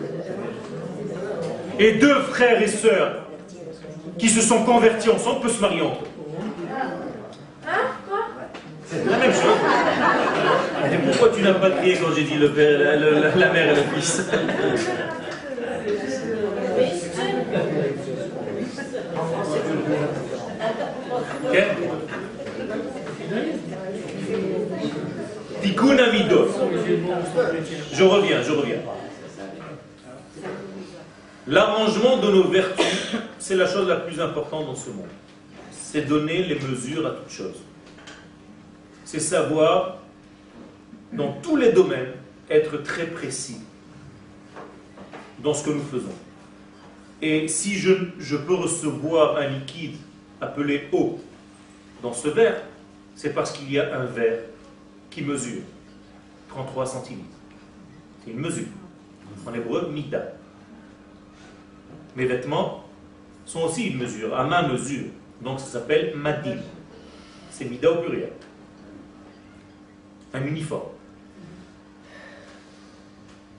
Et deux frères et sœurs qui se sont convertis ensemble peuvent se marier entre eux. C'est la même chose. Et pourquoi tu n'as pas crié quand j'ai dit le père, la, mère et le fils? Je reviens, je reviens. L'arrangement de nos vertus, c'est la chose la plus importante dans ce monde. C'est donner les mesures à toute chose c'est savoir, dans tous les domaines, être très précis dans ce que nous faisons. Et si je, je peux recevoir un liquide appelé eau dans ce verre, c'est parce qu'il y a un verre qui mesure 33 centilitres. C'est une mesure. En hébreu, mida. Mes vêtements sont aussi une mesure, à ma mesure. Donc ça s'appelle madim. C'est mida au pluriel un uniforme.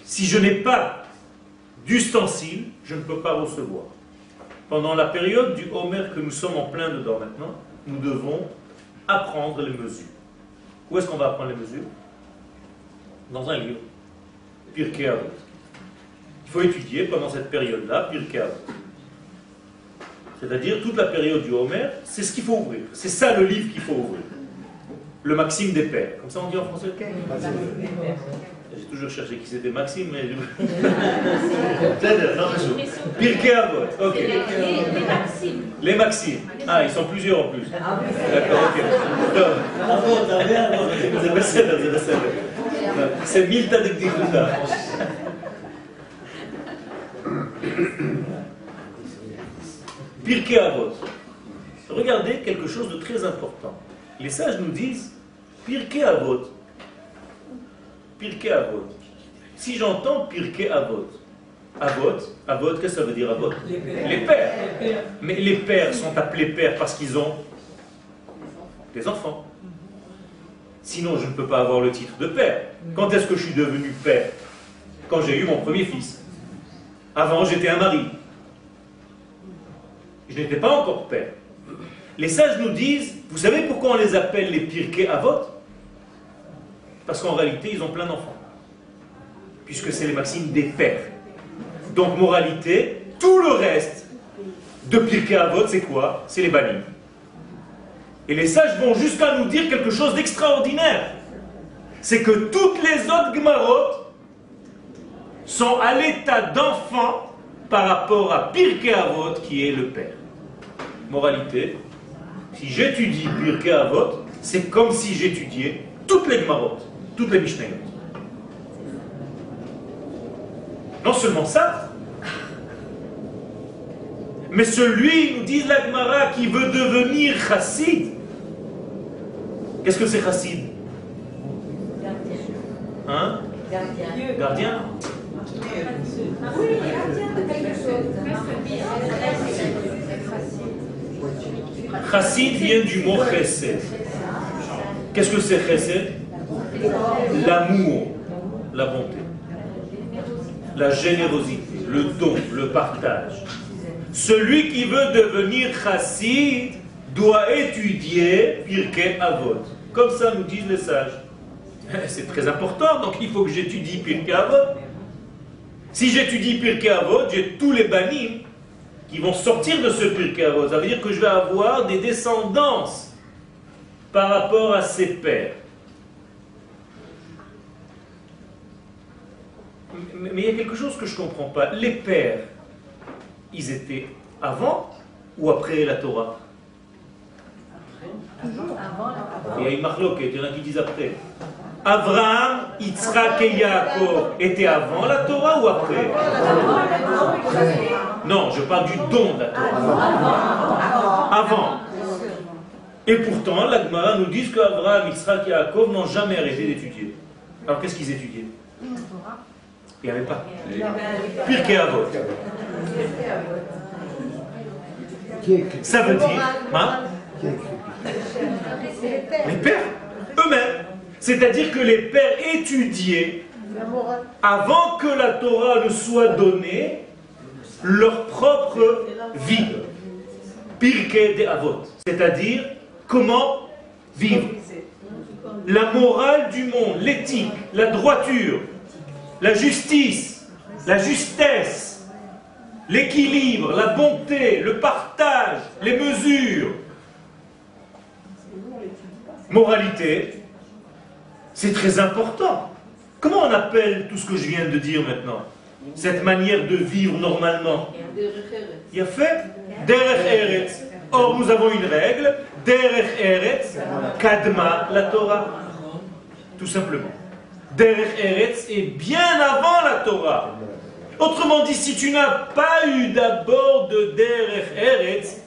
Si je n'ai pas d'ustensile, je ne peux pas recevoir. Pendant la période du Homer que nous sommes en plein dedans maintenant, nous devons apprendre les mesures. Où est-ce qu'on va apprendre les mesures? Dans un livre. Pirkei Avot. Il faut étudier pendant cette période-là Pirkei Avot. C'est-à-dire toute la période du Homer, c'est ce qu'il faut ouvrir. C'est ça le livre qu'il faut ouvrir le Maxime des pères. Comme ça on dit en français J'ai toujours cherché qui c'était Maxime, mais. Pirkei Avot, ok. Les Maximes. Les Maximes. Ah, ils sont plusieurs en plus. D'accord, ok. C'est Milta de Gdikuta. Pirkei Avot. regardez quelque chose de très important. Les sages nous disent Pirkei Avot. Pirkei Avot. Si j'entends Pirkei Avot, Avot, Avot, qu'est-ce que ça veut dire Avot Les pères. Les pères. Mais les pères sont appelés pères parce qu'ils ont des enfants. Sinon, je ne peux pas avoir le titre de père. Quand est-ce que je suis devenu père? Quand j'ai eu mon premier fils. Avant, j'étais un mari. Je n'étais pas encore père. Les sages nous disent, vous savez pourquoi on les appelle les Pirkei Avot Parce qu'en réalité, ils ont plein d'enfants. Puisque c'est les maximes des pères. Donc, moralité, tout le reste de Pirkei Avot, c'est quoi? C'est les banim. Et les sages vont jusqu'à nous dire quelque chose d'extraordinaire. C'est que toutes les autres Gmarot sont à l'état d'enfant par rapport à Pirkei Avot qui est le père. Moralité, si j'étudie Pirkei Avot, c'est comme si j'étudiais toutes les Gmarot, toutes les Mishnayot. Non seulement ça, mais celui, nous dit la Gemara, qui veut devenir chassid, qu'est-ce que c'est chassid? Hein Gardien. Gardien Oui, gardien de quelque chose. Chassid vient du mot chesed. Qu'est-ce que c'est chesed? L'amour, la bonté, la générosité, le don, le partage. Celui qui veut devenir chassid doit étudier Pirkei Avot. Comme ça nous disent les sages. C'est très important, donc il faut que j'étudie Pirkei Avot. Si j'étudie Pirkei Avot, j'ai tous les banim qui vont sortir de ce Pirkei Avot. Ça veut dire que je vais avoir des descendances par rapport à ses pères. Mais il y a quelque chose que je ne comprends pas. Les pères, ils étaient avant ou après la Torah? Il y a une marloquette, il y en a qui disent après. Abraham, Yitzhak et Yaakov étaient avant la Torah ou après? Non, je parle du don de la Torah. Avant. Et pourtant, la Gemara nous dit qu'Abraham, Yitzhak et Yaakov n'ont jamais arrêté d'étudier. Alors qu'est-ce qu'ils étudiaient? Il n'y avait pas. Pirkei Avot. Ça veut dire, hein, les pères eux-mêmes. C'est-à-dire que les pères étudiaient avant que la Torah ne soit donnée leur propre vie. De Avot. C'est-à-dire comment vivre. La morale du monde, l'éthique, la droiture, la justice, la justesse, l'équilibre, la bonté, le partage, les mesures. Moralité, c'est très important. Comment on appelle tout ce que je viens de dire maintenant? Cette manière de vivre normalement? Il a fait? Derech Eretz. Or, nous avons une règle Derech Eretz, Kadma, la Torah. Tout simplement. Derech Eretz est bien avant la Torah. Autrement dit, si tu n'as pas eu d'abord de Derech Eretz,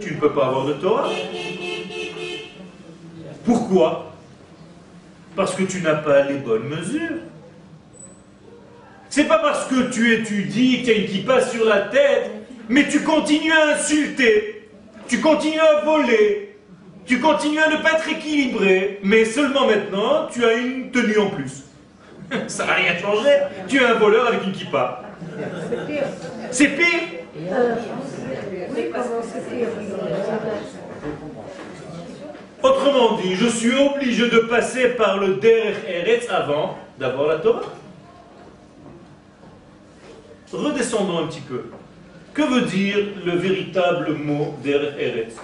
tu ne peux pas avoir de Torah. Pourquoi? Parce que tu n'as pas les bonnes mesures. C'est pas parce que tu étudies, tu as une kippa sur la tête, mais tu continues à insulter, tu continues à voler, tu continues à ne pas être équilibré, mais seulement maintenant, tu as une tenue en plus. Ça n'a rien changé. Tu es un voleur avec une kippa. C'est pire? Autrement dit, je suis obligé de passer par le Derech Eretz avant d'avoir la Torah. Redescendons un petit peu. Que veut dire le véritable mot Derech Eretz?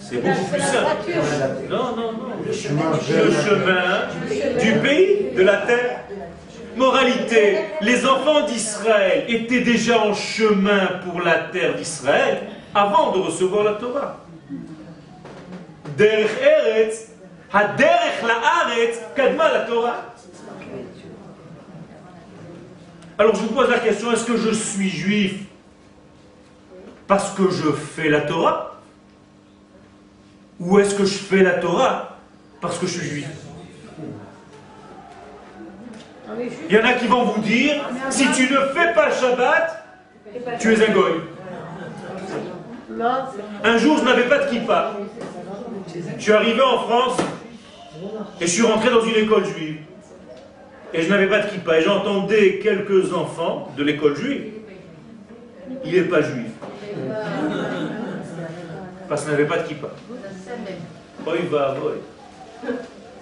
C'est beaucoup plus simple. Non, non, non. Le chemin du pays, de la terre. Moralité, les enfants d'Israël étaient déjà en chemin pour la terre d'Israël avant de recevoir la Torah. Alors je vous pose la question, est-ce que je suis juif parce que je fais la Torah? Ou est-ce que je fais la Torah parce que je suis juif? Il y en a qui vont vous dire, si tu ne fais pas Shabbat, tu es un goy. Un jour, je n'avais pas de kippa. Je suis arrivé en France et je suis rentré dans une école juive. Et je n'avais pas de kippa. Et j'entendais quelques enfants de l'école juive. Il n'est pas juif. Parce qu'il n'avait pas de kippa. va,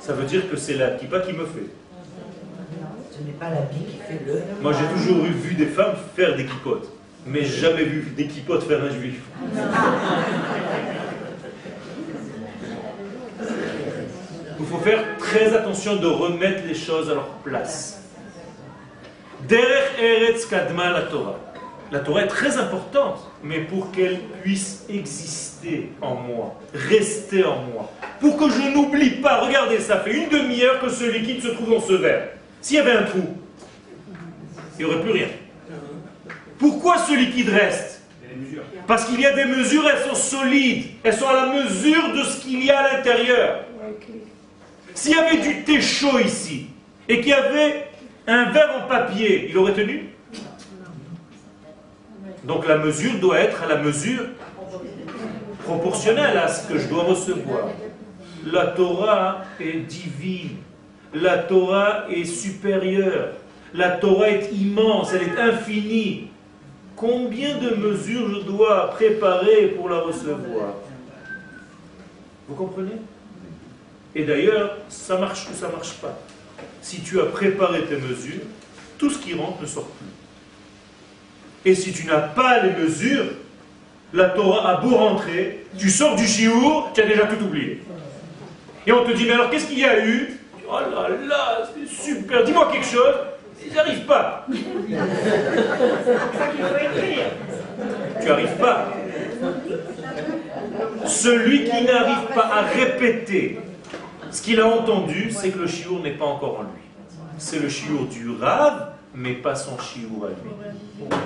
Ça veut dire que c'est la kippa qui me fait. Ce n'est pas la qui fait le. Moi j'ai toujours vu des femmes faire des kippotes, mais jamais vu des kippotes faire un juif. Il faut faire très attention de remettre les choses à leur place. Derech Eretz Kadma la Torah. La Torah est très importante, mais pour qu'elle puisse exister en moi, rester en moi, pour que je n'oublie pas, regardez, ça fait une demi-heure que ce liquide se trouve dans ce verre. S'il y avait un trou, il n'y aurait plus rien. Pourquoi ce liquide reste Parce qu'il y a des mesures, elles sont solides, elles sont à la mesure de ce qu'il y a à l'intérieur. S'il y avait du thé chaud ici, et qu'il y avait un verre en papier, il aurait tenu? Donc la mesure doit être à la mesure proportionnelle à ce que je dois recevoir. La Torah est divine. La Torah est supérieure. La Torah est immense, elle est infinie. Combien de mesures je dois préparer pour la recevoir? Vous comprenez? Et d'ailleurs, ça marche ou ça marche pas. Si tu as préparé tes mesures, tout ce qui rentre ne sort plus. Et si tu n'as pas les mesures, la Torah a beau rentrer, tu sors du chiour, tu as déjà tout oublié. Et on te dit, mais alors qu'est-ce qu'il y a eu? Oh là là, c'est super, dis-moi quelque chose. Ils n'arrivent pas. Tu n'arrives pas. Celui qui n'arrive pas à répéter ce qu'il a entendu, c'est que le chiour n'est pas encore en lui. C'est le chiour du rave, mais pas son chiour à lui.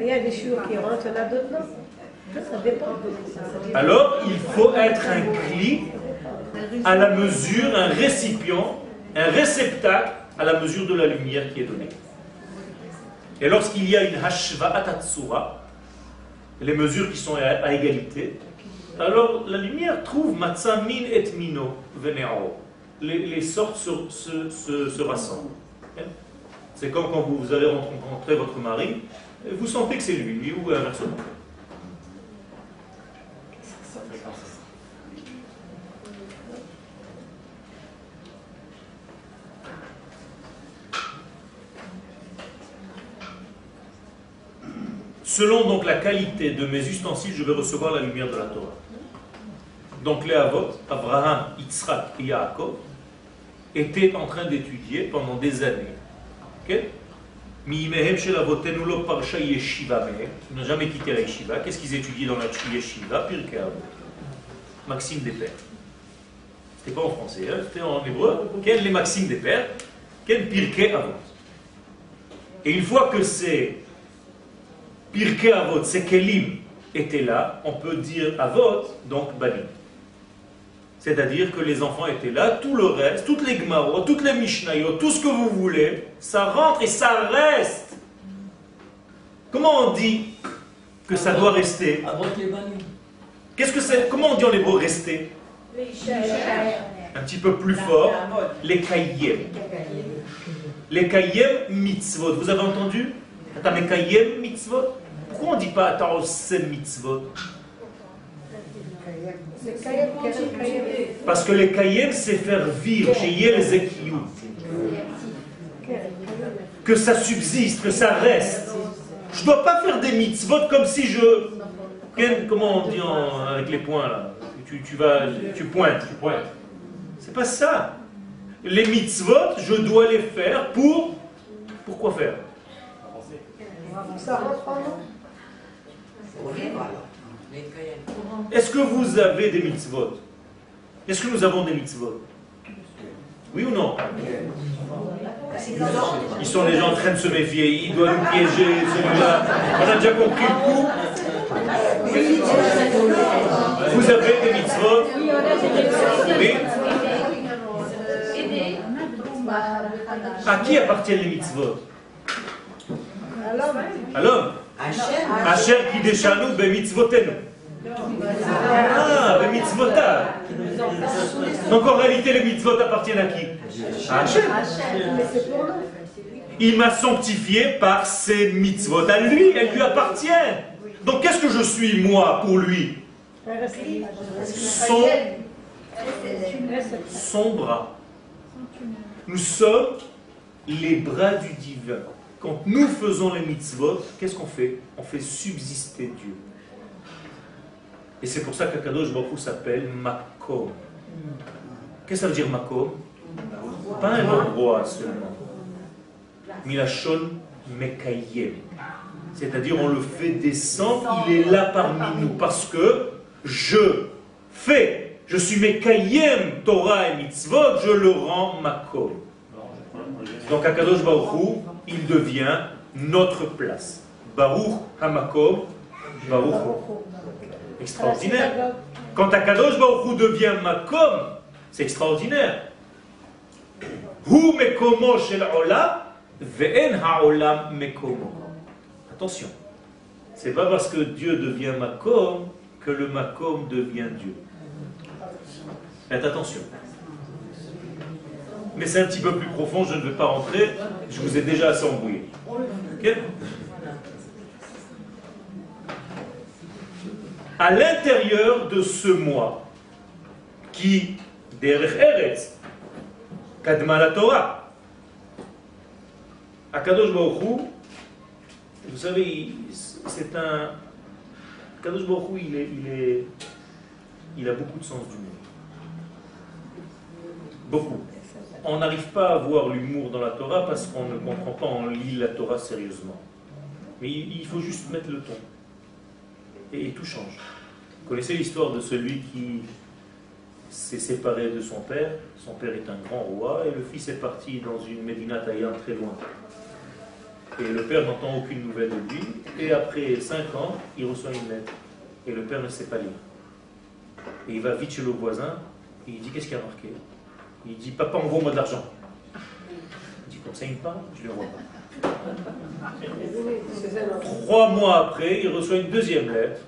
Il y a des chiours qui rentrent, il y en a d'autres non. Ça dépend. Alors, il faut être un cli à la mesure, un récipient, un réceptacle à la mesure de la lumière qui est donnée. Et lorsqu'il y a une hashva atatsura, les mesures qui sont à, égalité, alors la lumière trouve matzamin et mino venero. Les, sortes se, se, se, rassemblent. C'est comme quand vous allez rencontrer votre mari, vous sentez que c'est lui, ou inversement. Selon donc la qualité de mes ustensiles, je vais recevoir la lumière de la Torah. Donc les Avot, Abraham, Yitzhak et Yaakov, étaient en train d'étudier pendant des années. Okay? Ils n'ont jamais quitté la yeshiva. Qu'est-ce qu'ils étudient dans la yeshiva? Pirkei Avot. Maxime des Pères. C'était pas en français, hein? c'était en hébreu. Quel les Maximes des Pères? Quel Pirkei Avot? Et une fois que c'est Pirkei Avot, ces Kelim étaient là, on peut dire Avot, donc Bani. C'est-à-dire que les enfants étaient là, tout le reste, toutes les Gmarot, toutes les Mishnayot, tout ce que vous voulez, ça rentre et ça reste. Comment on dit que ça doit rester? Qu'est-ce que c'est? Comment on dit en hébreu rester? Un petit peu plus fort, les Kayem. Les Kayem mitzvot. Vous avez entendu? Mitzvot? Pourquoi on ne dit pas Ataosem mitzvot? Parce que les kayem, c'est faire vivre chez Que ça subsiste, que ça reste. Je ne dois pas faire des mitzvot comme si je. Comment on dit avec les points là? Tu, tu, vas, tu pointes. Tu pointes. C'est pas ça. Les mitzvot, je dois les faire pour. Pourquoi faire? Est-ce que vous avez des mitzvot? Est-ce que nous avons des mitzvot? Oui ou non? Ils sont gens en train de se méfier, ils doivent nous piéger, celui-là. On a déjà compris le coup. Vous avez des mitzvot? Oui. À qui appartiennent les mitzvot? À l'homme. Déchanou be mitzvotenu. Ah, be mitzvotav. Donc en réalité, les mitzvot appartiennent à qui? À Hachem. Il m'a sanctifié par ses mitzvot à lui, elles lui appartiennent. Donc qu'est-ce que je suis moi pour lui? Son, son bras. Nous sommes les bras du divin. Quand nous faisons les mitzvot, qu'est-ce qu'on fait? On fait subsister Dieu. Et c'est pour ça qu'Akadosh Baruch s'appelle Makom. Qu'est-ce que ça veut dire Makom? Pas un endroit seulement. Milachon Mekayem. C'est-à-dire on le fait descendre, il est là parmi nous parce que je fais, je suis Mekayem Torah et Mitzvot, je le rends Makom. Donc Akadosh Baruch il devient notre place. Baruch Hamakom, Baruch Extraordinaire. Quand Akadosh Baruch devient Makom, c'est extraordinaire. Hu Mekomo Shel Olam, Ve'en Ha'olam Mekomo. Attention, c'est pas parce que Dieu devient Makom que le Makom devient Dieu. Faites attention. Mais c'est un petit peu plus profond, je ne vais pas rentrer, je vous ai déjà assez embrouillé. à l'intérieur de ce mois, qui, derech Eretz, Kadma la Torah, Akadosh Baruch vous savez, c'est un. Kadosh Baruch il, est, il, est, il a beaucoup de sens d'humour. Beaucoup. On n'arrive pas à voir l'humour dans la Torah parce qu'on ne comprend pas, on lit la Torah sérieusement. Mais il faut juste mettre le ton. Et, tout change. Vous connaissez l'histoire de celui qui s'est séparé de son père? Son père est un grand roi et le fils est parti dans une Médina Taïan très loin. Et le père n'entend aucune nouvelle de lui. Et après cinq ans, il reçoit une lettre. Et le père ne sait pas lire. Et il va vite chez le voisin. Et il dit Qu'est-ce qu'il y a marqué? Il dit Papa, envoie-moi de l'argent. Il dit Comme ça, il Je lui envoie pas. Trois mois après, il reçoit une deuxième lettre.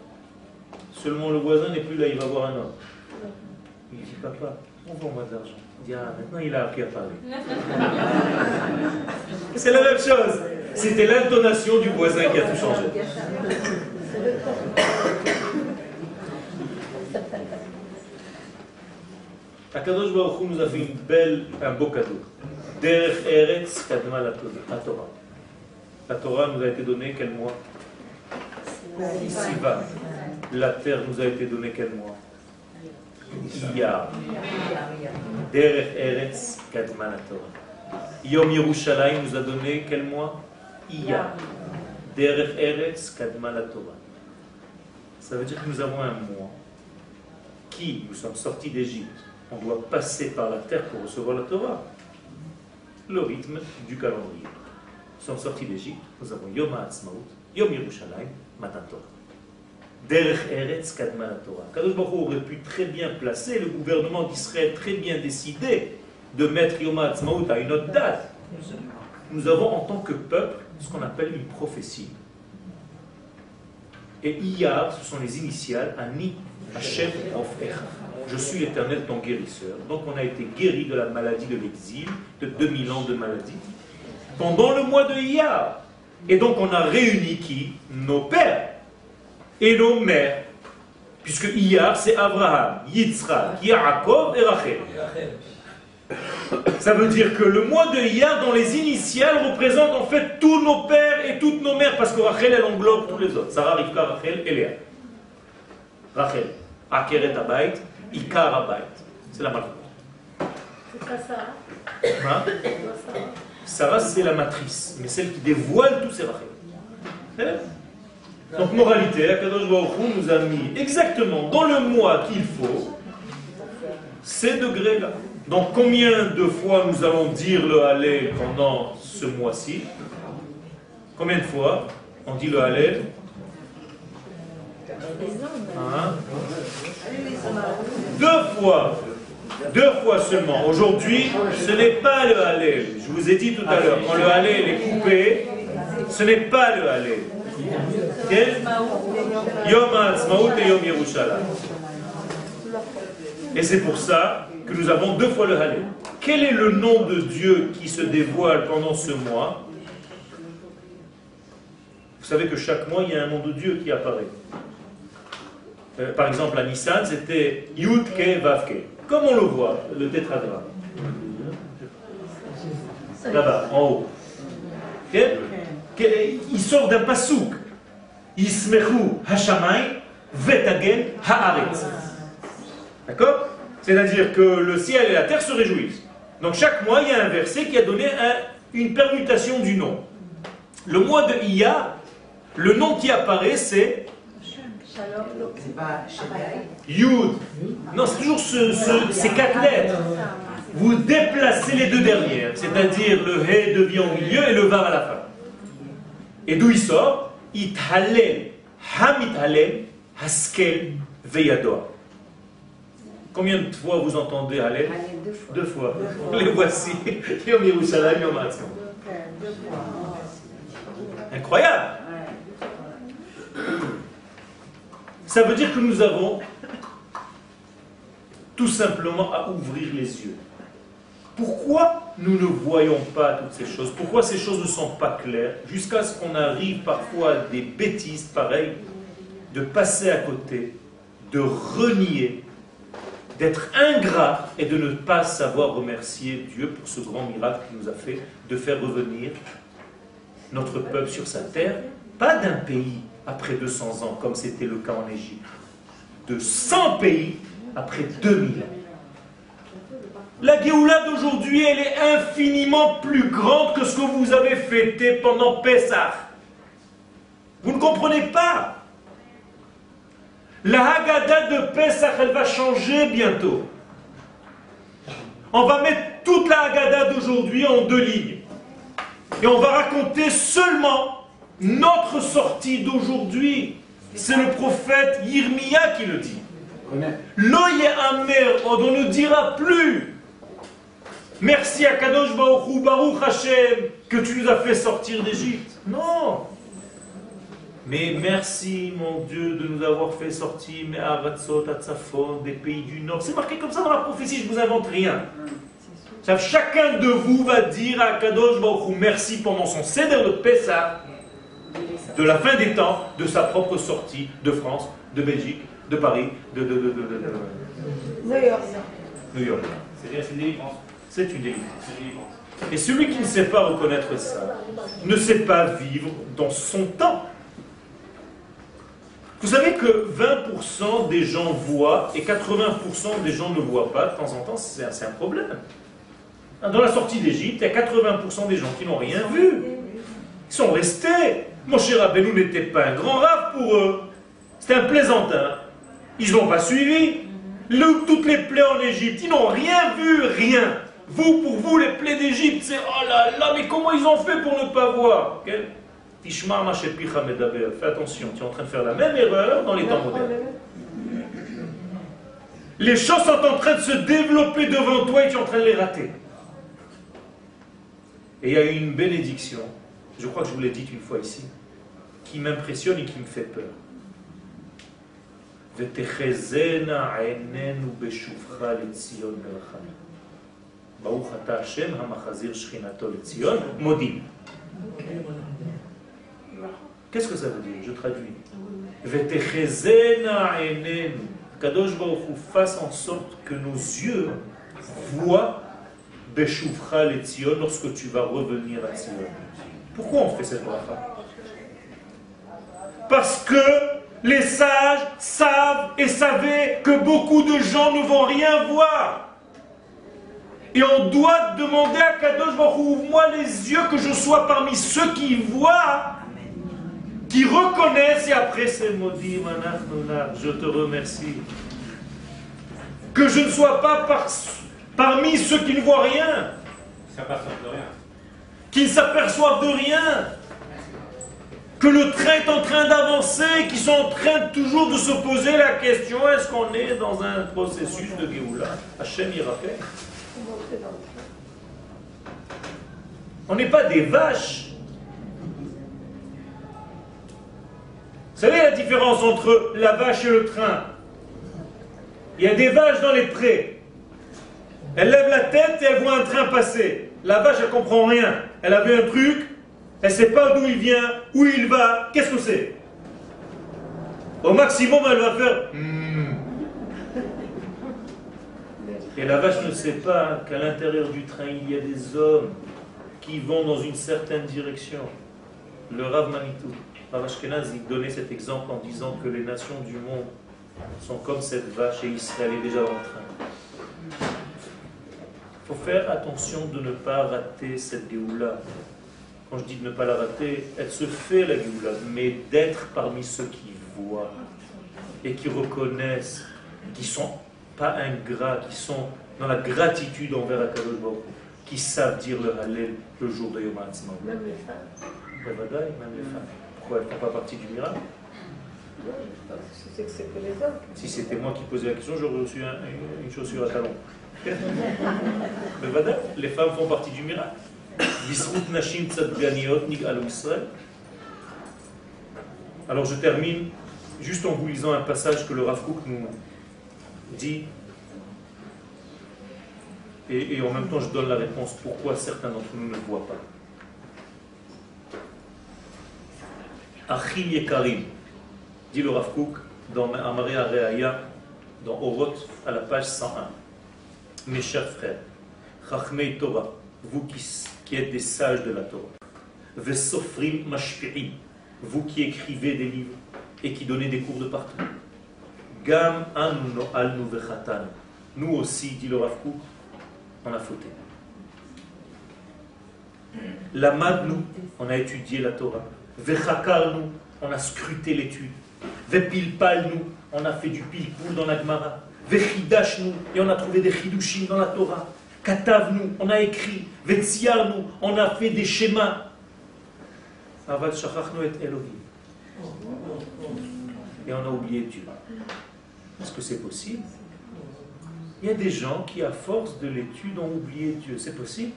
Seulement le voisin n'est plus là, il va voir un homme. Il dit Papa, envoie-moi de l'argent. Il dit Ah, maintenant il a appris à parler. C'est la même chose. C'était l'intonation du voisin qui a tout changé. Belle, un beau cadeau. Derech Eretz Kadma la Torah. La Torah nous a été donnée quel mois Siva. La terre nous a été donnée quel mois Iyar. Derech Eretz Kadma la Torah. Yom Yerushalayim nous a donné quel mois Iyar. Derech Eretz Kadma la Torah. Ça veut dire que nous avons un mois qui, nous sommes sortis d'Égypte, on doit passer par la terre pour recevoir la Torah. Le rythme du calendrier. Nous sommes sortis d'Égypte, nous avons Yom HaAtzmaut, Yom Yerushalayim, Matan Torah. Derech Eretz Kadma la Torah. Kadosh Baruch aurait pu très bien placer, le gouvernement d'Israël très bien décidé de mettre Yom HaAtzmaut à une autre date. Nous avons en tant que peuple ce qu'on appelle une prophétie. Et Iyar, ce sont les initiales Ani Hashem Ofer je suis l'éternel ton guérisseur. Donc on a été guéri de la maladie de l'exil, de 2000 ans de maladie, pendant le mois de Iyar. Et donc on a réuni qui? Nos pères et nos mères. Puisque Iyar, c'est Abraham, Yitzhak, Yaakov et Rachel. Ça veut dire que le mois de Iyar, dans les initiales, représente en fait tous nos pères et toutes nos mères, parce que Rachel, elle englobe tous les autres. Sarah, Rivka, Rachel et Léa. Rachel. Akeret Abayt, Ikar C'est la malchut. C'est pas ça. Hein Sarah, c'est la matrice, mais celle qui dévoile tous ces rachel. Donc, moralité, Akadosh nous a mis exactement dans le mois qu'il faut ces degrés-là. Donc combien de fois nous allons dire le Hallel pendant ce mois-ci? Combien de fois on dit le Hallel? Hein Deux fois. Deux fois seulement. Aujourd'hui, ce n'est pas le Hallel. Je vous ai dit tout à l'heure, quand le Hallel est coupé, ce n'est pas le. Ok Yom et Yom Yerushalayim. Et c'est pour ça que nous avons deux fois le Hallel. Quel est le nom de Dieu qui se dévoile pendant ce mois? Vous savez que chaque mois, il y a un nom de Dieu qui apparaît. Euh, par exemple, à Nissan, c'était Yud Ke Vav Ke. Comme on le voit, le tétragramme. Là-bas, en haut. Il sort d'un pasouk. Yismechu Hashamay Vetagen Haaretz. D'accord C'est-à-dire que le ciel et la terre se réjouissent. Donc chaque mois, il y a un verset qui a donné un- une permutation du nom. Le mois de Iyar, le nom qui apparaît, c'est C'est pas Shaddai. Yud. Non, c'est toujours ce- ce- ces quatre lettres. Vous déplacez les deux dernières, c'est-à-dire le He devient au milieu et le Vav à la fin. Et d'où il sort Ithalel, Hamithalel, Haskel, Veyadoa. Combien de fois vous entendez Hallel Deux fois. Les voici. Yom Yerushalayim, Yom Ha'atzmaut. Incroyable. Ça veut dire que nous avons tout simplement à ouvrir les yeux. Pourquoi nous ne voyons pas toutes ces choses? Pourquoi ces choses ne sont pas claires? Jusqu'à ce qu'on arrive parfois à des bêtises pareilles, de passer à côté, de renier, d'être ingrat et de ne pas savoir remercier Dieu pour ce grand miracle qu'il nous a fait de faire revenir notre peuple sur sa terre, pas d'un pays après 200 ans comme c'était le cas en Égypte, de 100 pays après 2000 ans. La Géoula d'aujourd'hui, elle est infiniment plus grande que ce que vous avez fêté pendant Pessah. Vous ne comprenez pas. La Haggadah de Pessah, elle va changer bientôt. On va mettre toute la Haggadah d'aujourd'hui en deux lignes. Et on va raconter seulement notre sortie d'aujourd'hui. C'est le prophète Yirmiya qui le dit. L'oye amer, on ne dira plus. Merci à Kadosh Baruch Baruch Hashem, que tu nous as fait sortir d'Égypte. Non. Mais merci, mon Dieu, de nous avoir fait sortir mais Aratzot, Atzafon, des pays du Nord. C'est marqué comme ça dans la prophétie, je ne vous invente rien. Chacun de vous va dire à Kadosh Baruch Hu merci pendant son Seder de Pessah, de la fin des temps, de sa propre sortie de France, de Belgique, de Paris, de, de, de, de- de- de- New York. New York. C'est-à-dire, c'est délivrance. C'est une délivrance. Et celui qui ne sait pas reconnaître ça, ne sait pas vivre dans son temps. Vous savez que 20% des gens voient et 80% des gens ne voient pas, de temps en temps, c'est un, c'est un problème. Dans la sortie d'Égypte, il y a 80% des gens qui n'ont rien vu. Ils sont restés. Mon cher Rabbeinu n'était pas un grand rave pour eux. C'était un plaisantin. Ils n'ont pas suivi. Le- toutes les plaies en Égypte, ils n'ont rien vu, rien. Vous, pour vous, les plaies d'Égypte, c'est oh là là, mais comment ils ont fait pour ne pas voir? Ok Tishma ma shepicha medaber. Fais attention, tu es en train de faire la même erreur dans les temps modernes. Les choses sont en train de se développer devant toi et tu es en train de les rater. Et il y a une bénédiction, je crois que je vous l'ai dit une fois ici, qui m'impressionne et qui me fait peur. Qu'est-ce que ça veut dire? Je traduis. Kadosh Baruch fasse en sorte que nos yeux voient Beshoufra le Tzion lorsque tu vas revenir à Tzion. Pourquoi on fait cette bracha Parce que les sages savent et savaient que beaucoup de gens ne vont rien voir. Et on doit demander à Kadosh ouvre-moi les yeux que je sois parmi ceux qui voient, qui reconnaissent et après c'est maudit, manach nonach, je te remercie. Que je ne sois pas par- parmi ceux qui ne voient rien, qui ne s'aperçoivent de rien, que le train est en train d'avancer, qui sont en train toujours de se poser la question est-ce qu'on est dans un processus de Géoula? Hachem On n'est pas des vaches. Vous savez la différence entre la vache et le train? Il y a des vaches dans les prés. Elle lève la tête et elle voit un train passer. La vache, elle comprend rien. Elle a vu un truc, elle ne sait pas d'où il vient, où il va, qu'est-ce que c'est Au maximum, elle va faire. Hmm. Et la vache ne sait pas qu'à l'intérieur du train, il y a des hommes qui vont dans une certaine direction. Le Rav Manitou, Rav Ashkenaz, donnait cet exemple en disant que les nations du monde sont comme cette vache et Israël est déjà le train. Faut faire attention de ne pas rater cette Géoula quand je dis de ne pas la rater, elle se fait la Géoula, mais d'être parmi ceux qui voient et qui reconnaissent, qui sont pas ingrats, qui sont dans la gratitude envers Akadosh qui savent dire le Hallel le jour de Yom HaAtzmaut. Même les femmes. même les femmes. Pourquoi elles ne font pas partie du miracle? Si c'est que c'est que les hommes. Si c'était moi qui posais la question, j'aurais reçu une chaussure à talons. les femmes font partie du miracle. Alors je termine juste en vous lisant un passage que le Rav nous dit et, en même temps je donne la réponse pourquoi certains d'entre nous ne voient pas? Achim Yekarim, dit le Rav dans Amaria Reaya, dans Oroth, à la page 101. Mes chers frères, Chachmei Torah, vous qui êtes des sages de la Torah. Vesofrim mashpi'im, vous qui écrivez des livres et qui donnez des cours de partout. Gam anu al Nous aussi, dit le Rav on a fauté. La nous, on a étudié la Torah. nous, on a scruté l'étude. nous, on a fait du pilpoul dans la Gemara. Nous, et on a trouvé des chidushim dans la Torah. Katav-nous, on a écrit. nous, on a fait des schémas. Aval et Elohim. Et on a oublié Dieu. Est-ce que c'est possible? Il y a des gens qui, à force de l'étude, ont oublié Dieu. C'est possible?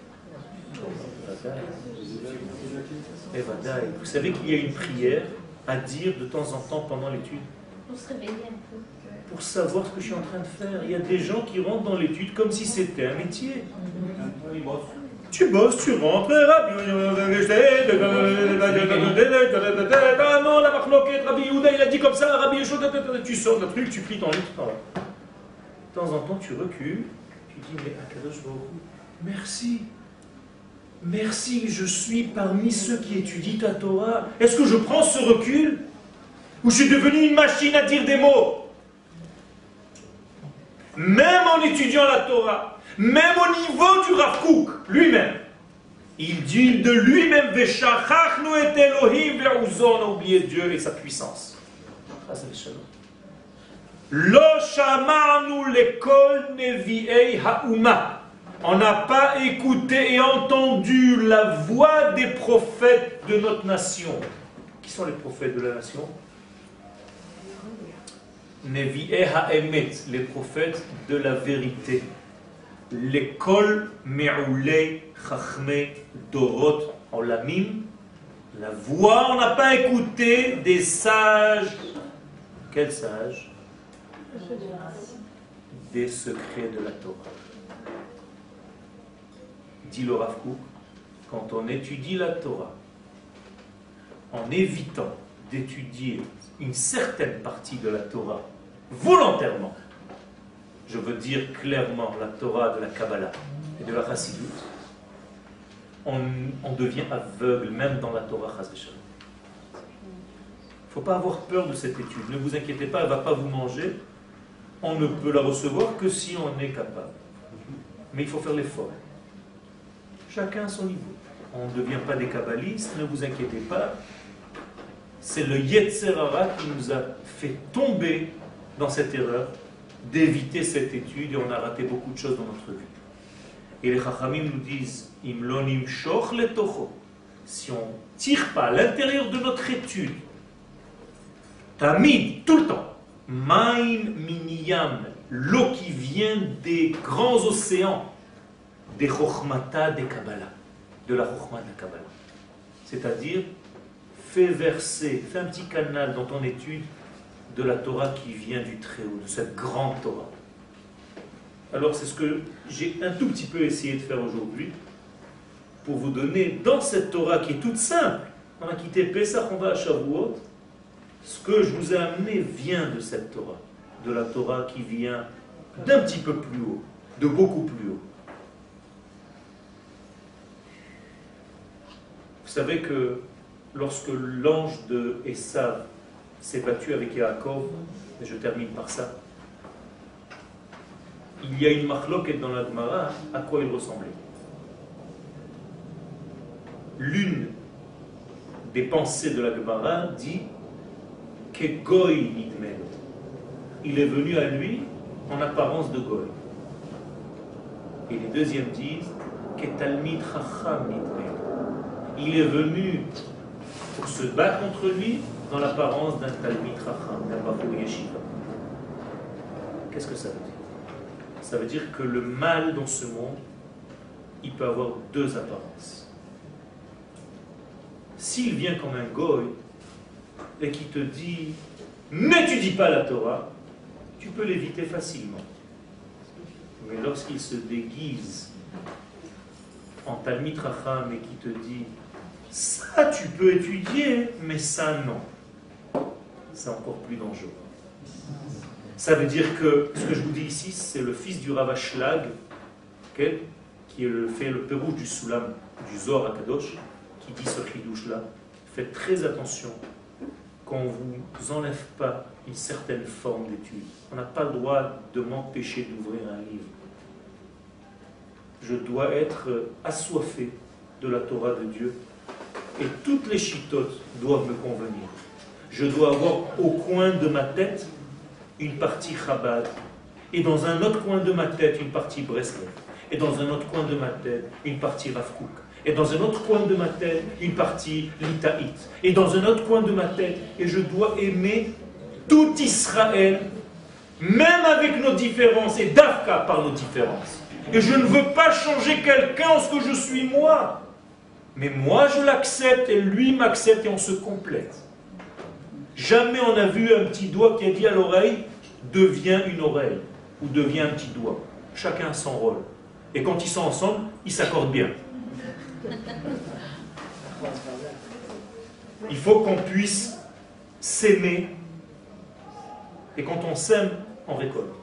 Vous savez qu'il y a une prière à dire de temps en temps pendant l'étude? Pour se réveiller un peu pour savoir ce que je suis en train de faire. Il y a des gens qui rentrent dans l'étude comme si c'était un métier. Tu bosses, tu rentres, ah Rabbi Yehuda, il a dit comme ça, Rabbi tu sors le truc, tu pries ton livre. De temps en temps, tu recules, tu dis, mais Akadosh merci. Merci, je suis parmi ceux qui étudient ta Torah. Est-ce que je prends ce recul? Ou je suis devenu une machine à dire des mots? Même en étudiant la Torah, même au niveau du Rav lui-même, il dit de lui-même nous et Elohim on a oublié Dieu et sa puissance. Lo l'école hauma. On n'a pas écouté et entendu la voix des prophètes de notre nation. Qui sont les prophètes de la nation? Nevi'e ha'emet, les prophètes de la vérité. L'école me'oulei chachme dorot olamim. La voix, on n'a pas écouté des sages. Quels sages? Des secrets de la Torah. Dit le Rav quand on étudie la Torah, en évitant d'étudier une certaine partie de la Torah volontairement, je veux dire clairement la Torah de la Kabbalah et de la Chassidut, on, devient aveugle même dans la Torah Il ne faut pas avoir peur de cette étude. Ne vous inquiétez pas, elle ne va pas vous manger. On ne peut la recevoir que si on est capable. Mais il faut faire l'effort. Chacun à son niveau. On ne devient pas des kabbalistes, ne vous inquiétez pas. C'est le Yetzerara qui nous a fait tomber dans cette erreur d'éviter cette étude et on a raté beaucoup de choses dans notre vie. Et les Chachamim nous disent si on ne tire pas à l'intérieur de notre étude, tamid, tout le temps, maim miniyam, l'eau qui vient des grands océans, des chokhmata des Kabbalah, de la chokhma de Kabbalah. C'est-à-dire, fais verser, fais un petit canal dans ton étude de la Torah qui vient du Très-Haut, de cette grande Torah. Alors c'est ce que j'ai un tout petit peu essayé de faire aujourd'hui pour vous donner dans cette Torah qui est toute simple. On a quitté Pesach, on va à Shavuot. Ce que je vous ai amené vient de cette Torah, de la Torah qui vient d'un petit peu plus haut, de beaucoup plus haut. Vous savez que lorsque l'ange de Esav s'est battu avec Yaakov, et je termine par ça, il y a une marloquette dans la Gemara à quoi il ressemblait? L'une des pensées de la Gemara dit que Goy nidmen. Il est venu à lui en apparence de Goy. Et les deuxièmes disent que Talmid Chacham. Il est venu pour se battre contre lui dans l'apparence d'un Talmid Chacham, d'un Bafour Yeshiva. Qu'est-ce que ça veut dire? Ça veut dire que le mal dans ce monde, il peut avoir deux apparences. S'il vient comme un goy et qui te dit n'étudie pas la Torah, tu peux l'éviter facilement. Mais lorsqu'il se déguise en Talmid Racham et qui te dit ça tu peux étudier, mais ça non, c'est encore plus dangereux. Ça veut dire que ce que je vous dis ici, c'est le fils du Ravashlag, qui fait le pérouge du Soulam, du Zor Akadosh, qui dit ce chidouche-là. Faites très attention qu'on ne vous enlève pas une certaine forme d'étude. On n'a pas le droit de m'empêcher d'ouvrir un livre. Je dois être assoiffé de la Torah de Dieu et toutes les chitotes doivent me convenir. Je dois avoir au coin de ma tête une partie Chabad, et dans un autre coin de ma tête, une partie Breslev, et dans un autre coin de ma tête, une partie Rav et dans un autre coin de ma tête, une partie Litaït, et dans un autre coin de ma tête, et je dois aimer tout Israël, même avec nos différences, et d'Afka par nos différences. Et je ne veux pas changer quelqu'un en ce que je suis moi. Mais moi, je l'accepte, et lui m'accepte, et on se complète. Jamais on a vu un petit doigt qui a dit à l'oreille devient une oreille ou devient un petit doigt. Chacun a son rôle. Et quand ils sont ensemble, ils s'accordent bien. Il faut qu'on puisse s'aimer. Et quand on s'aime, on récolte.